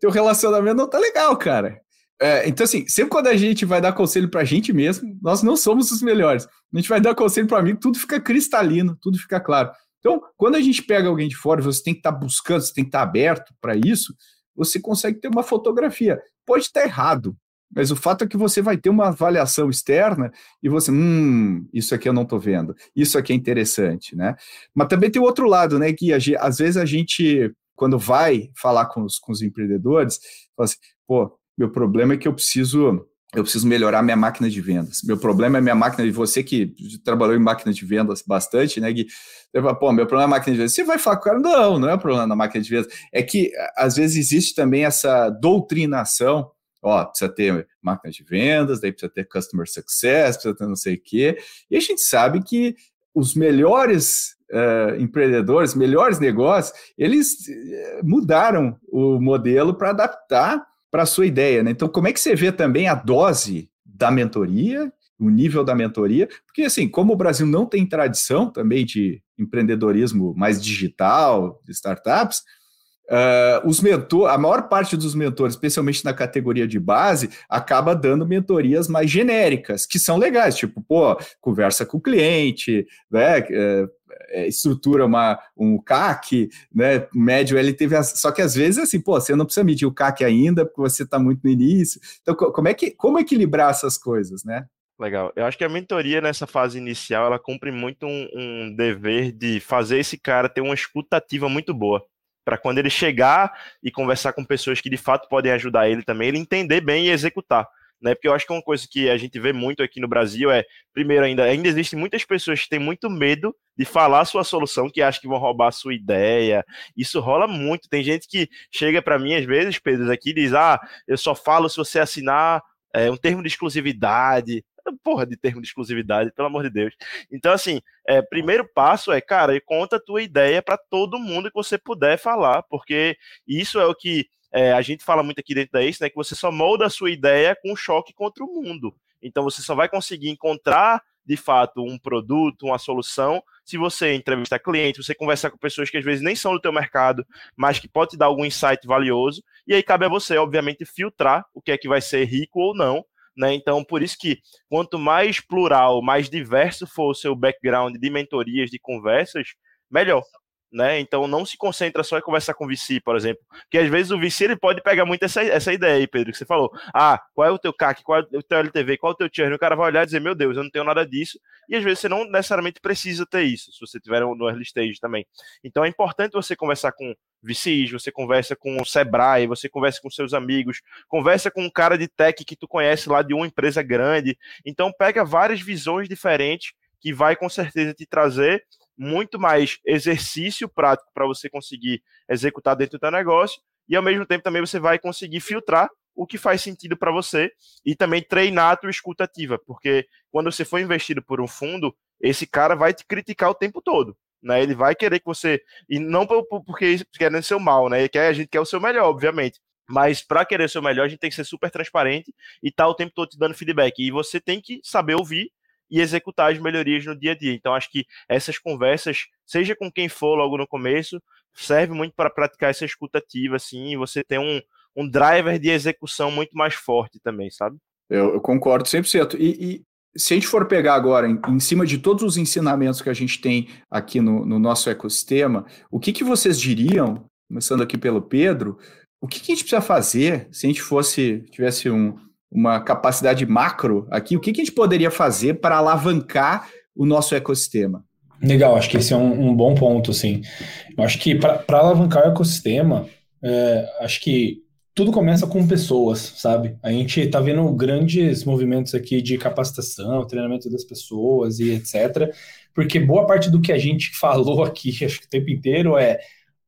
teu relacionamento não tá legal, cara. É, então, assim, sempre quando a gente vai dar conselho pra gente mesmo, nós não somos os melhores. A gente vai dar conselho para amigo, tudo fica cristalino, tudo fica claro. Então, quando a gente pega alguém de fora, você tem que estar tá buscando, você tem que estar tá aberto para isso, você consegue ter uma fotografia. Pode estar errado, mas o fato é que você vai ter uma avaliação externa e você, hum, isso aqui eu não estou vendo, isso aqui é interessante, né? Mas também tem o outro lado, né? Que às vezes a gente, quando vai falar com os, com os empreendedores, fala assim, pô, meu problema é que eu preciso eu preciso melhorar minha máquina de vendas. Meu problema é minha máquina de você que trabalhou em máquina de vendas bastante, né, Gui? Você fala, pô, meu problema é a máquina de vendas. Você vai falar com o cara, não, não é o problema da máquina de vendas. É que, às vezes, existe também essa doutrinação, ó, precisa ter máquina de vendas, daí precisa ter customer success, precisa ter não sei o quê. E a gente sabe que os melhores uh, empreendedores, melhores negócios, eles eh, mudaram o modelo para adaptar para a sua ideia. Né? Então, como é que você vê também a dose da mentoria, o nível da mentoria? Porque, assim, como o Brasil não tem tradição também de empreendedorismo mais digital, de startups, Uh, os mentor, a maior parte dos mentores, especialmente na categoria de base, acaba dando mentorias mais genéricas, que são legais, tipo, pô, conversa com o cliente, né, é, estrutura uma, um CAC, né, médio LTV, só que às vezes assim, pô, você não precisa medir o CAC ainda, porque você está muito no início, então como é que, como equilibrar essas coisas, né? Legal. Eu acho que a mentoria nessa fase inicial, ela cumpre muito um, um dever de fazer esse cara ter uma escutativa muito boa para quando ele chegar e conversar com pessoas que de fato podem ajudar ele também, ele entender bem e executar. Né? Porque eu acho que uma coisa que a gente vê muito aqui no Brasil é, primeiro, ainda, ainda existem muitas pessoas que têm muito medo de falar sua solução, que acham que vão roubar a sua ideia. Isso rola muito. Tem gente que chega para mim, às vezes, Pedro, aqui e diz: Ah, eu só falo se você assinar é, um termo de exclusividade porra de termo de exclusividade, pelo amor de Deus. Então, assim, é, primeiro passo é, cara, conta a tua ideia para todo mundo que você puder falar, porque isso é o que é, a gente fala muito aqui dentro da ACE, né, que você só molda a sua ideia com choque contra o mundo. Então, você só vai conseguir encontrar, de fato, um produto, uma solução, se você entrevistar clientes, você conversar com pessoas que às vezes nem são do teu mercado, mas que pode te dar algum insight valioso, e aí cabe a você, obviamente, filtrar o que é que vai ser rico ou não, né? Então, por isso que quanto mais plural, mais diverso for o seu background de mentorias, de conversas, melhor né? Então não se concentra só em conversar com o VC, por exemplo. Porque às vezes o VC ele pode pegar muito essa, essa ideia aí, Pedro, que você falou. Ah, qual é o teu CAC, qual é o teu LTV, qual é o teu churn? O cara vai olhar e dizer, meu Deus, eu não tenho nada disso. E às vezes você não necessariamente precisa ter isso, se você tiver no early stage também. Então é importante você conversar com VCs, você conversa com o Sebrae, você conversa com seus amigos, conversa com um cara de tech que tu conhece lá de uma empresa grande. Então pega várias visões diferentes que vai com certeza te trazer muito mais exercício prático para você conseguir executar dentro do negócio e ao mesmo tempo também você vai conseguir filtrar o que faz sentido para você e também treinar a tua escutativa, porque quando você for investido por um fundo, esse cara vai te criticar o tempo todo, né? Ele vai querer que você e não porque querendo ser o mal, né? Ele quer a gente quer o seu melhor, obviamente. Mas para querer o seu melhor, a gente tem que ser super transparente e estar tá o tempo todo te dando feedback. E você tem que saber ouvir e executar as melhorias no dia a dia. Então, acho que essas conversas, seja com quem for logo no começo, serve muito para praticar essa escutativa, assim, e você ter um, um driver de execução muito mais forte também, sabe? Eu, eu concordo 100%. E, e se a gente for pegar agora, em, em, cima de todos os ensinamentos que a gente tem aqui no, no nosso ecossistema, o que, que vocês diriam, começando aqui pelo Pedro, o que, que a gente precisa fazer se a gente fosse, tivesse um, uma capacidade macro aqui, o que, que a gente poderia fazer para alavancar o nosso ecossistema? Legal, acho que esse é um, um bom ponto, sim. Eu acho que para alavancar o ecossistema, é, acho que tudo começa com pessoas, sabe? A gente está vendo grandes movimentos aqui de capacitação, treinamento das pessoas e etc. Porque boa parte do que a gente falou aqui, acho que o tempo inteiro, é,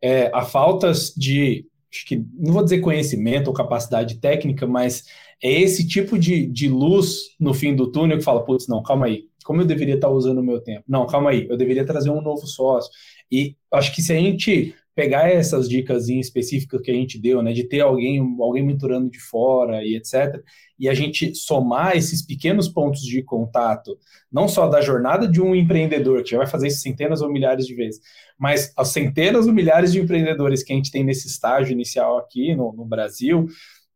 é a falta de, acho que não vou dizer conhecimento ou capacidade técnica, mas é esse tipo de, de luz no fim do túnel que fala, putz, não, calma aí, como eu deveria estar usando o meu tempo? Não, calma aí, eu deveria trazer um novo sócio. E acho que se a gente pegar essas dicas específicas que a gente deu, né, de ter alguém, alguém mentorando de fora e etc, e a gente somar esses pequenos pontos de contato, não só da jornada de um empreendedor, que já vai fazer isso centenas ou milhares de vezes, mas as centenas ou milhares de empreendedores que a gente tem nesse estágio inicial aqui no, no Brasil,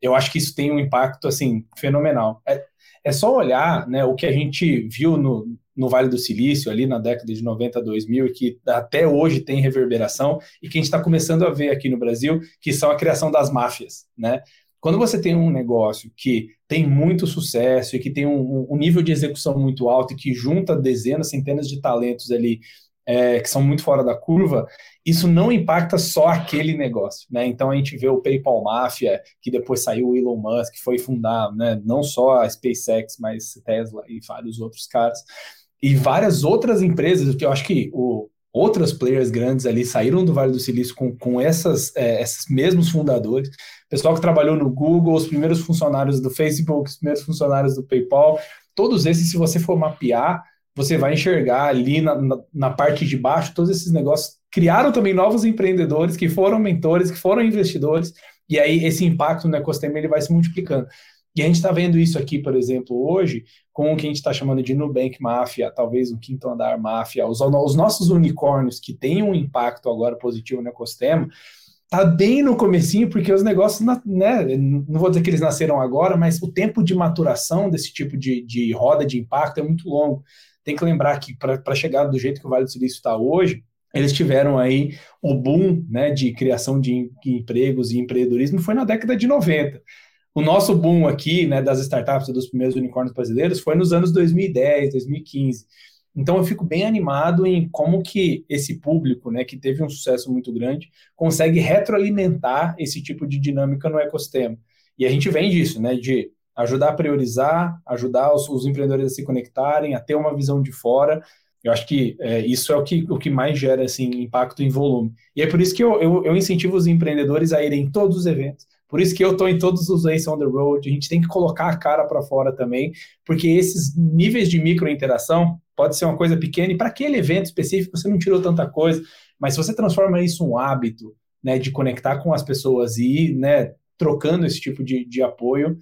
eu acho que isso tem um impacto assim fenomenal. É, é só olhar né, o que a gente viu no, no Vale do Silício, ali na década de 90 a 2000, e que até hoje tem reverberação, e que a gente está começando a ver aqui no Brasil, que são a criação das máfias. Né? Quando você tem um negócio que tem muito sucesso e que tem um, um nível de execução muito alto e que junta dezenas, centenas de talentos ali é, que são muito fora da curva, isso não impacta só aquele negócio, né? Então a gente vê o PayPal Mafia, que depois saiu o Elon Musk, que foi fundar, né, não só a SpaceX, mas Tesla e vários outros caras, e várias outras empresas, que eu acho que o, outras players grandes ali saíram do Vale do Silício com, com essas, é, esses mesmos fundadores, pessoal que trabalhou no Google, os primeiros funcionários do Facebook, os primeiros funcionários do PayPal, todos esses, se você for mapear, você vai enxergar ali na, na, na, parte de baixo todos esses negócios. Criaram também novos empreendedores que foram mentores, que foram investidores, e aí esse impacto no ecossistema ele vai se multiplicando. E a gente está vendo isso aqui, por exemplo, hoje, com o que a gente está chamando de Nubank Máfia, talvez um quinto andar máfia, os, os nossos unicórnios que têm um impacto agora positivo no ecossistema, tá bem no comecinho, porque os negócios, né, não vou dizer que eles nasceram agora, mas o tempo de maturação desse tipo de, de roda de impacto é muito longo. Tem que lembrar que para chegar do jeito que o Vale do Silício está hoje, eles tiveram aí o boom né, de criação de empregos e empreendedorismo foi na década de 90. O nosso boom aqui, né, das startups e dos primeiros unicórnios brasileiros foi nos anos 2010, 2015. Então eu fico bem animado em como que esse público, né, que teve um sucesso muito grande, consegue retroalimentar esse tipo de dinâmica no ecossistema. E a gente vem disso, né, de ajudar a priorizar, ajudar os, os empreendedores a se conectarem, a ter uma visão de fora. Eu acho que é, isso é o que, o que mais gera assim, impacto em volume. E é por isso que eu, eu, eu incentivo os empreendedores a irem em todos os eventos. Por isso que eu estou em todos os Ace on the Road. A gente tem que colocar a cara para fora também, porque esses níveis de micro interação pode ser uma coisa pequena e para aquele evento específico você não tirou tanta coisa, mas se você transforma isso em um hábito, né, de conectar com as pessoas e ir, né, trocando esse tipo de, de apoio,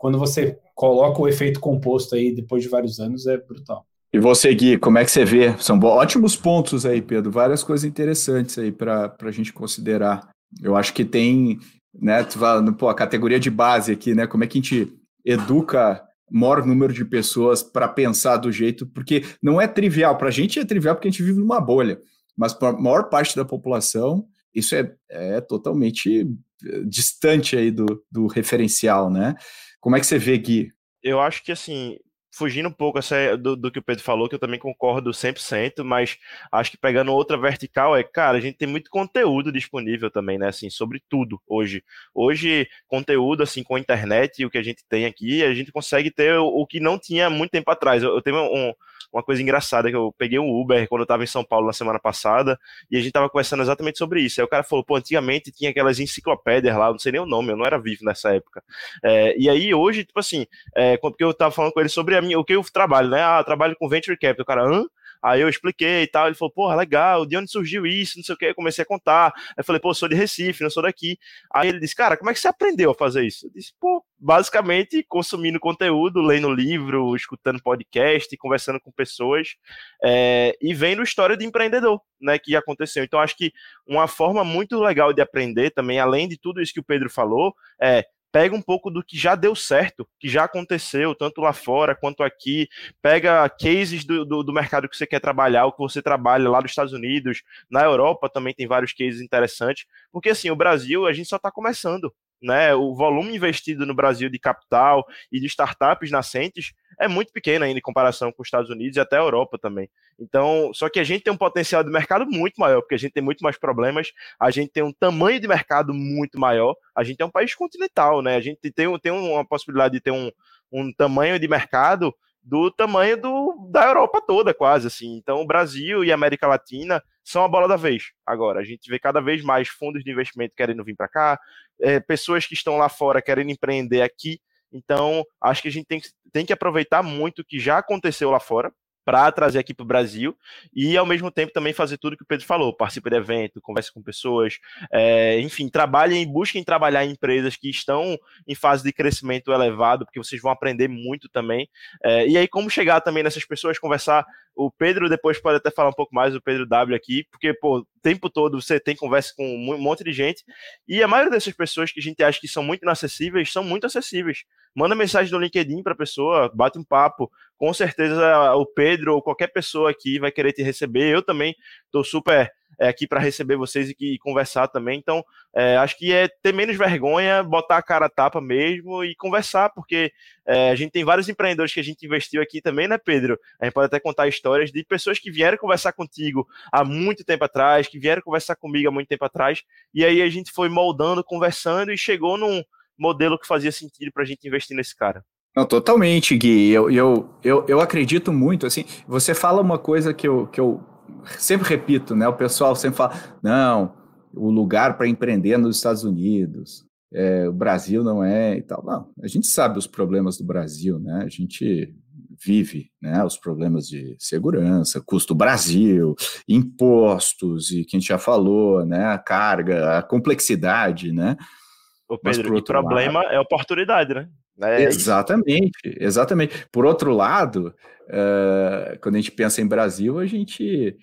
quando você coloca o efeito composto aí depois de vários anos, é brutal. E você, Gui, como é que você vê? São ótimos pontos aí, Pedro. Várias coisas interessantes aí para a gente considerar. Eu acho que tem, né, tu fala, pô, a categoria de base aqui, né? Como é que a gente educa maior número de pessoas para pensar do jeito, porque não é trivial. Para a gente é trivial porque a gente vive numa bolha, mas para a maior parte da população, isso é, é totalmente eh, distante aí do, do referencial, né? Como é que você vê, Gui? Eu acho que, assim, fugindo um pouco essa, do, do, que o Pedro falou, que eu também concordo 100%, mas acho que pegando outra vertical é, cara, a gente tem muito conteúdo disponível também, né, assim, sobre tudo hoje. Hoje, conteúdo, assim, com a internet e o que a gente tem aqui, a gente consegue ter o, o que não tinha muito tempo atrás. Eu, eu tenho um, uma coisa engraçada que eu peguei um Uber quando eu estava em São Paulo na semana passada e a gente estava conversando exatamente sobre isso. Aí o cara falou, pô, antigamente tinha aquelas enciclopédias lá, não sei nem o nome, eu não era vivo nessa época. É, e aí hoje, tipo assim, é, porque eu estava falando com ele sobre a minha, o que eu trabalho, né? Ah, trabalho com Venture Capital. O cara, hã? Aí eu expliquei e tal, ele falou, porra, legal, de onde surgiu isso, não sei o que, eu comecei a contar. Aí eu falei, pô, sou de Recife, não sou daqui. Aí ele disse, cara, como é que você aprendeu a fazer isso? Eu disse, pô, basicamente consumindo conteúdo, lendo livro, escutando podcast, conversando com pessoas é, e vendo história de empreendedor, né, que aconteceu. Então acho que uma forma muito legal de aprender também, além de tudo isso que o Pedro falou, é pega um pouco do que já deu certo, que já aconteceu, tanto lá fora quanto aqui, pega cases do, do, do, mercado que você quer trabalhar, o que você trabalha lá nos Estados Unidos, na Europa também tem vários cases interessantes, porque assim, o Brasil, a gente só está começando, né, o volume investido no Brasil de capital e de startups nascentes é muito pequeno ainda em comparação com os Estados Unidos e até a Europa também. Então, só que a gente tem um potencial de mercado muito maior, porque a gente tem muito mais problemas, a gente tem um tamanho de mercado muito maior, a gente é um país continental, né? A gente tem, tem uma possibilidade de ter um, um tamanho de mercado do tamanho do, da Europa toda, quase assim. Então, o Brasil e a América Latina são a bola da vez. Agora, a gente vê cada vez mais fundos de investimento querendo vir para cá, é, pessoas que estão lá fora querendo empreender aqui. Então, acho que a gente tem, tem que aproveitar muito o que já aconteceu lá fora, para trazer aqui para o Brasil e ao mesmo tempo também fazer tudo que o Pedro falou, participe de evento, converse com pessoas, é, enfim, trabalhem, busquem trabalhar em empresas que estão em fase de crescimento elevado, porque vocês vão aprender muito também. É, e aí, como chegar também nessas pessoas, conversar. O Pedro depois pode até falar um pouco mais, o Pedro W aqui, porque, pô, tempo todo você tem conversa com um monte de gente, e a maioria dessas pessoas que a gente acha que são muito inacessíveis, são muito acessíveis. Manda mensagem no LinkedIn para a pessoa, bate um papo, com certeza o Pedro ou qualquer pessoa aqui vai querer te receber. Eu também estou super é, aqui para receber vocês e, e, conversar também. Então, é, acho que é ter menos vergonha, botar a cara a tapa mesmo e conversar, porque é, a gente tem vários empreendedores que a gente investiu aqui também, né, Pedro? A gente pode até contar histórias de pessoas que vieram conversar contigo há muito tempo atrás, que vieram conversar comigo há muito tempo atrás, e aí a gente foi moldando, conversando e chegou num modelo que fazia sentido para a gente investir nesse cara. Não, totalmente, Gui. Eu, eu, eu, eu acredito muito, assim, você fala uma coisa que eu, que eu sempre repito, né? O pessoal sempre fala, não, o lugar para empreender é nos Estados Unidos, é, o Brasil não é e tal. Não, a gente sabe os problemas do Brasil, né? A gente vive, né? Os problemas de segurança, custo Brasil, impostos e que a gente já falou, né? A carga, a complexidade, né? O Pedro, o problema lado, é oportunidade, né? É exatamente, exatamente. Por outro lado, uh, quando a gente pensa em Brasil, a gente.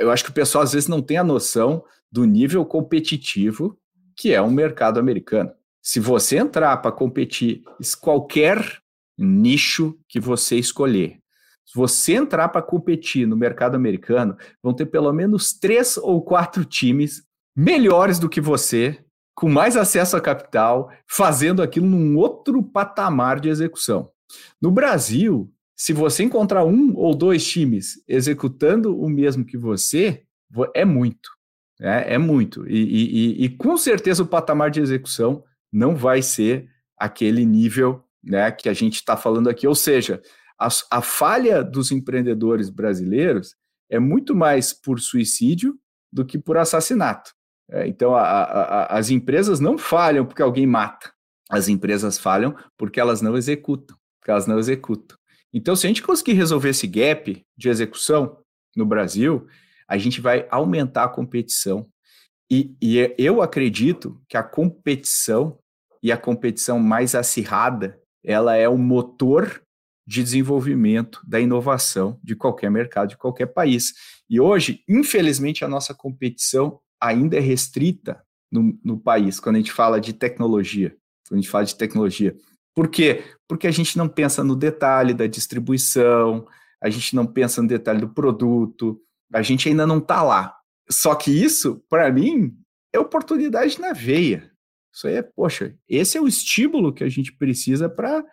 Eu acho que o pessoal às vezes não tem a noção do nível competitivo que é um mercado americano. Se você entrar para competir qualquer nicho que você escolher, se você entrar para competir no mercado americano, vão ter pelo menos três ou quatro times melhores do que você com mais acesso a capital, fazendo aquilo num outro patamar de execução. No Brasil, se você encontrar um ou dois times executando o mesmo que você, é muito. É, é muito. E, e, e, com certeza o patamar de execução não vai ser aquele nível né, que a gente está falando aqui. Ou seja, a, a falha dos empreendedores brasileiros é muito mais por suicídio do que por assassinato. É, então, a, a, as empresas não falham porque alguém mata. As empresas falham porque elas não executam. Porque elas não executam. Então, se a gente conseguir resolver esse gap de execução no Brasil, a gente vai aumentar a competição. E, e eu acredito que a competição e a competição mais acirrada, ela é o motor de desenvolvimento da inovação de qualquer mercado, de qualquer país. E hoje, infelizmente, a nossa competição ainda é restrita no, no país, quando a gente fala de tecnologia. Quando a gente fala de tecnologia. Por quê? Porque a gente não pensa no detalhe da distribuição, a gente não pensa no detalhe do produto, a gente ainda não está lá. Só que isso, para mim, é oportunidade na veia. Isso aí é, poxa, esse é o estímulo que a gente precisa para,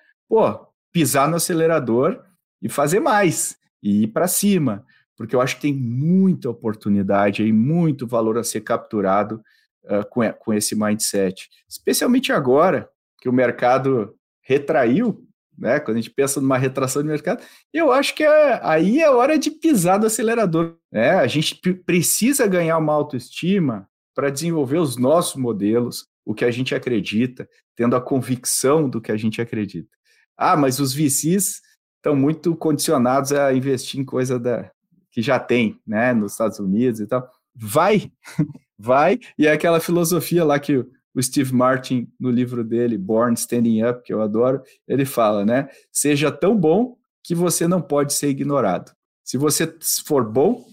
pisar no acelerador e fazer mais, e ir para cima porque eu acho que tem muita oportunidade e muito valor a ser capturado uh, com, com esse mindset, especialmente agora que o mercado retraiu, né? Quando a gente pensa numa retração de mercado, eu acho que é, aí é hora de pisar no acelerador. Né? A gente precisa ganhar uma autoestima para desenvolver os nossos modelos, o que a gente acredita, tendo a convicção do que a gente acredita. Ah, mas os VCs estão muito condicionados a investir em coisa da, que já tem, né, nos Estados Unidos e tal. Vai, vai, e é aquela filosofia lá que o Steve Martin, no livro dele, Born Standing Up, que eu adoro, ele fala, né, seja tão bom que você não pode ser ignorado. Se você for bom,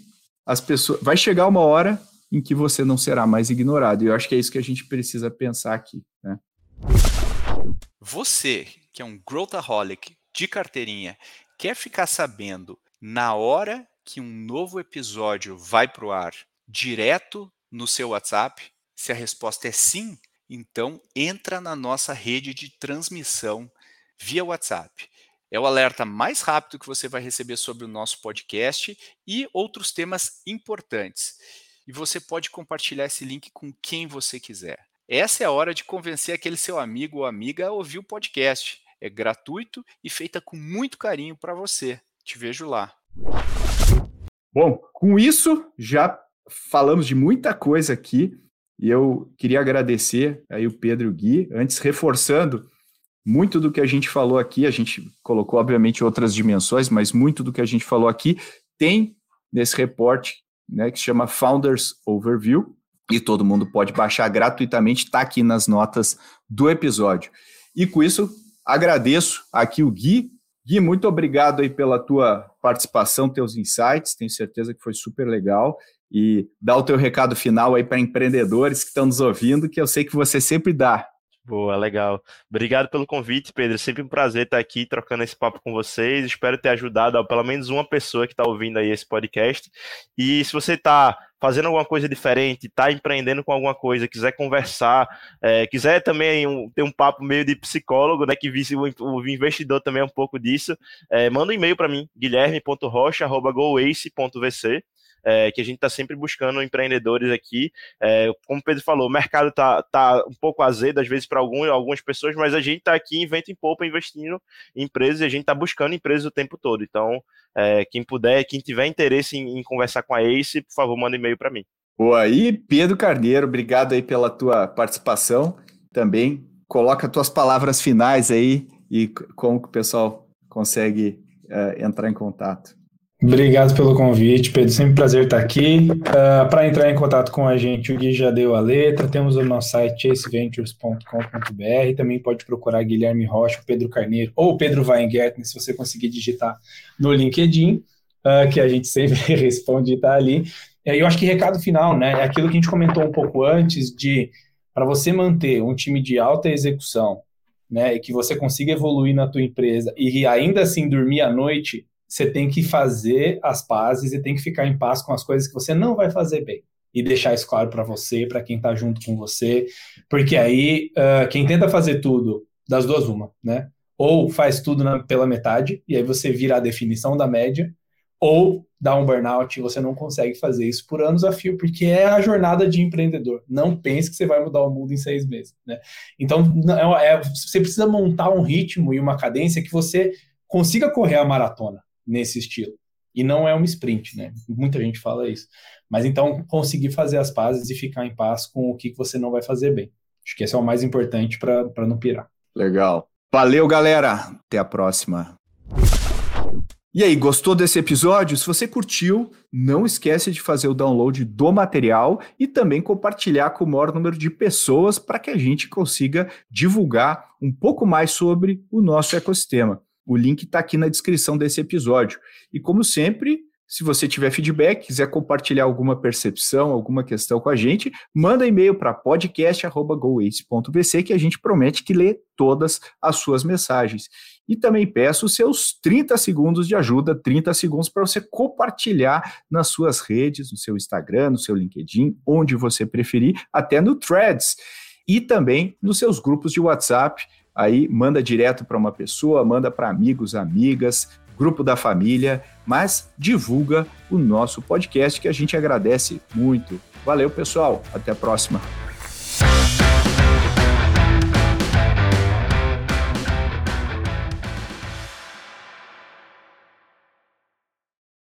as pessoas, vai chegar uma hora em que você não será mais ignorado. E eu acho que é isso que a gente precisa pensar aqui, né? Você, que é um growthaholic de carteirinha, quer ficar sabendo na hora que um novo episódio vai para o ar direto no seu WhatsApp? Se a resposta é sim, então entra na nossa rede de transmissão via WhatsApp. É o alerta mais rápido que você vai receber sobre o nosso podcast e outros temas importantes. E você pode compartilhar esse link com quem você quiser. Essa é a hora de convencer aquele seu amigo ou amiga a ouvir o podcast. É gratuito e feita com muito carinho para você. Te vejo lá. Bom, com isso já falamos de muita coisa aqui e eu queria agradecer aí o Pedro e o Gui, antes reforçando muito do que a gente falou aqui, a gente colocou obviamente outras dimensões, mas muito do que a gente falou aqui tem nesse reporte, né, que se chama Founders Overview e todo mundo pode baixar gratuitamente, está aqui nas notas do episódio. E com isso agradeço aqui o Gui Gui, muito obrigado aí pela tua participação, teus insights, tenho certeza que foi super legal. E dá o teu recado final aí para empreendedores que estão nos ouvindo, que eu sei que você sempre dá. Boa, legal. Obrigado pelo convite, Pedro. Sempre um prazer estar aqui trocando esse papo com vocês. Espero ter ajudado a, pelo menos uma pessoa que está ouvindo aí esse podcast. E se você está fazendo alguma coisa diferente, está empreendendo com alguma coisa, quiser conversar, é, quiser também um, ter um papo meio de psicólogo, né, que visse o, o investidor também é um pouco disso, é, manda um e-mail para mim, guilherme.rocha.goace.vc é, que a gente está sempre buscando empreendedores aqui. É, como o Pedro falou, o mercado está tá um pouco azedo, às vezes, para algumas pessoas, mas a gente está aqui em vento em poupa investindo em empresas e a gente está buscando empresas o tempo todo. Então, é, quem puder, quem tiver interesse em, em, conversar com a Ace, por favor, manda e-mail para mim. Boa, aí, Pedro Carneiro, obrigado aí pela tua participação. Também coloca tuas palavras finais aí e como que o pessoal consegue uh, entrar em contato. Obrigado pelo convite, Pedro. Sempre um prazer estar aqui. Uh, ah, Para entrar em contato com a gente, o Gui já deu a letra. Temos o nosso site chaseventures.com.br. Também pode procurar Guilherme Rocha, Pedro Carneiro ou Pedro Weingärtner, se você conseguir digitar no LinkedIn, uh, que a gente sempre responde e está ali. E eu acho que recado final, né? É aquilo que a gente comentou um pouco antes de para você manter um time de alta execução, né, e que você consiga evoluir na tua empresa e ainda assim dormir à noite você tem que fazer as pazes e tem que ficar em paz com as coisas que você não vai fazer bem. E deixar isso claro para você, para quem está junto com você, porque aí uh, quem tenta fazer tudo, das duas, uma, né? Ou faz tudo na, pela metade, e aí você vira a definição da média, ou dá um burnout e você não consegue fazer isso por anos a fio, porque é a jornada de empreendedor. Não pense que você vai mudar o mundo em seis meses, né? Então, é, é, você precisa montar um ritmo e uma cadência que você consiga correr a maratona nesse estilo. E não é uma sprint, né? Muita gente fala isso. Mas então conseguir fazer as pazes e ficar em paz com o que você não vai fazer bem. Acho que esse é o mais importante para não pirar. Legal. Valeu, galera. Até a próxima. E aí, gostou desse episódio? Se você curtiu, não esquece de fazer o download do material e também compartilhar com o maior número de pessoas para que a gente consiga divulgar um pouco mais sobre o nosso ecossistema. O link está aqui na descrição desse episódio. E como sempre, se você tiver feedback, quiser compartilhar alguma percepção, alguma questão com a gente, manda e-mail para podcast.goace.vc que a gente promete que lê todas as suas mensagens. E também peço seus 30 segundos de ajuda, 30 segundos para você compartilhar nas suas redes, no seu Instagram, no seu LinkedIn, onde você preferir, até no Threads. E também nos seus grupos de WhatsApp aí manda direto para uma pessoa, manda para amigos, amigas, grupo da família, mas divulga o nosso podcast que a gente agradece muito. Valeu, pessoal. Até a próxima.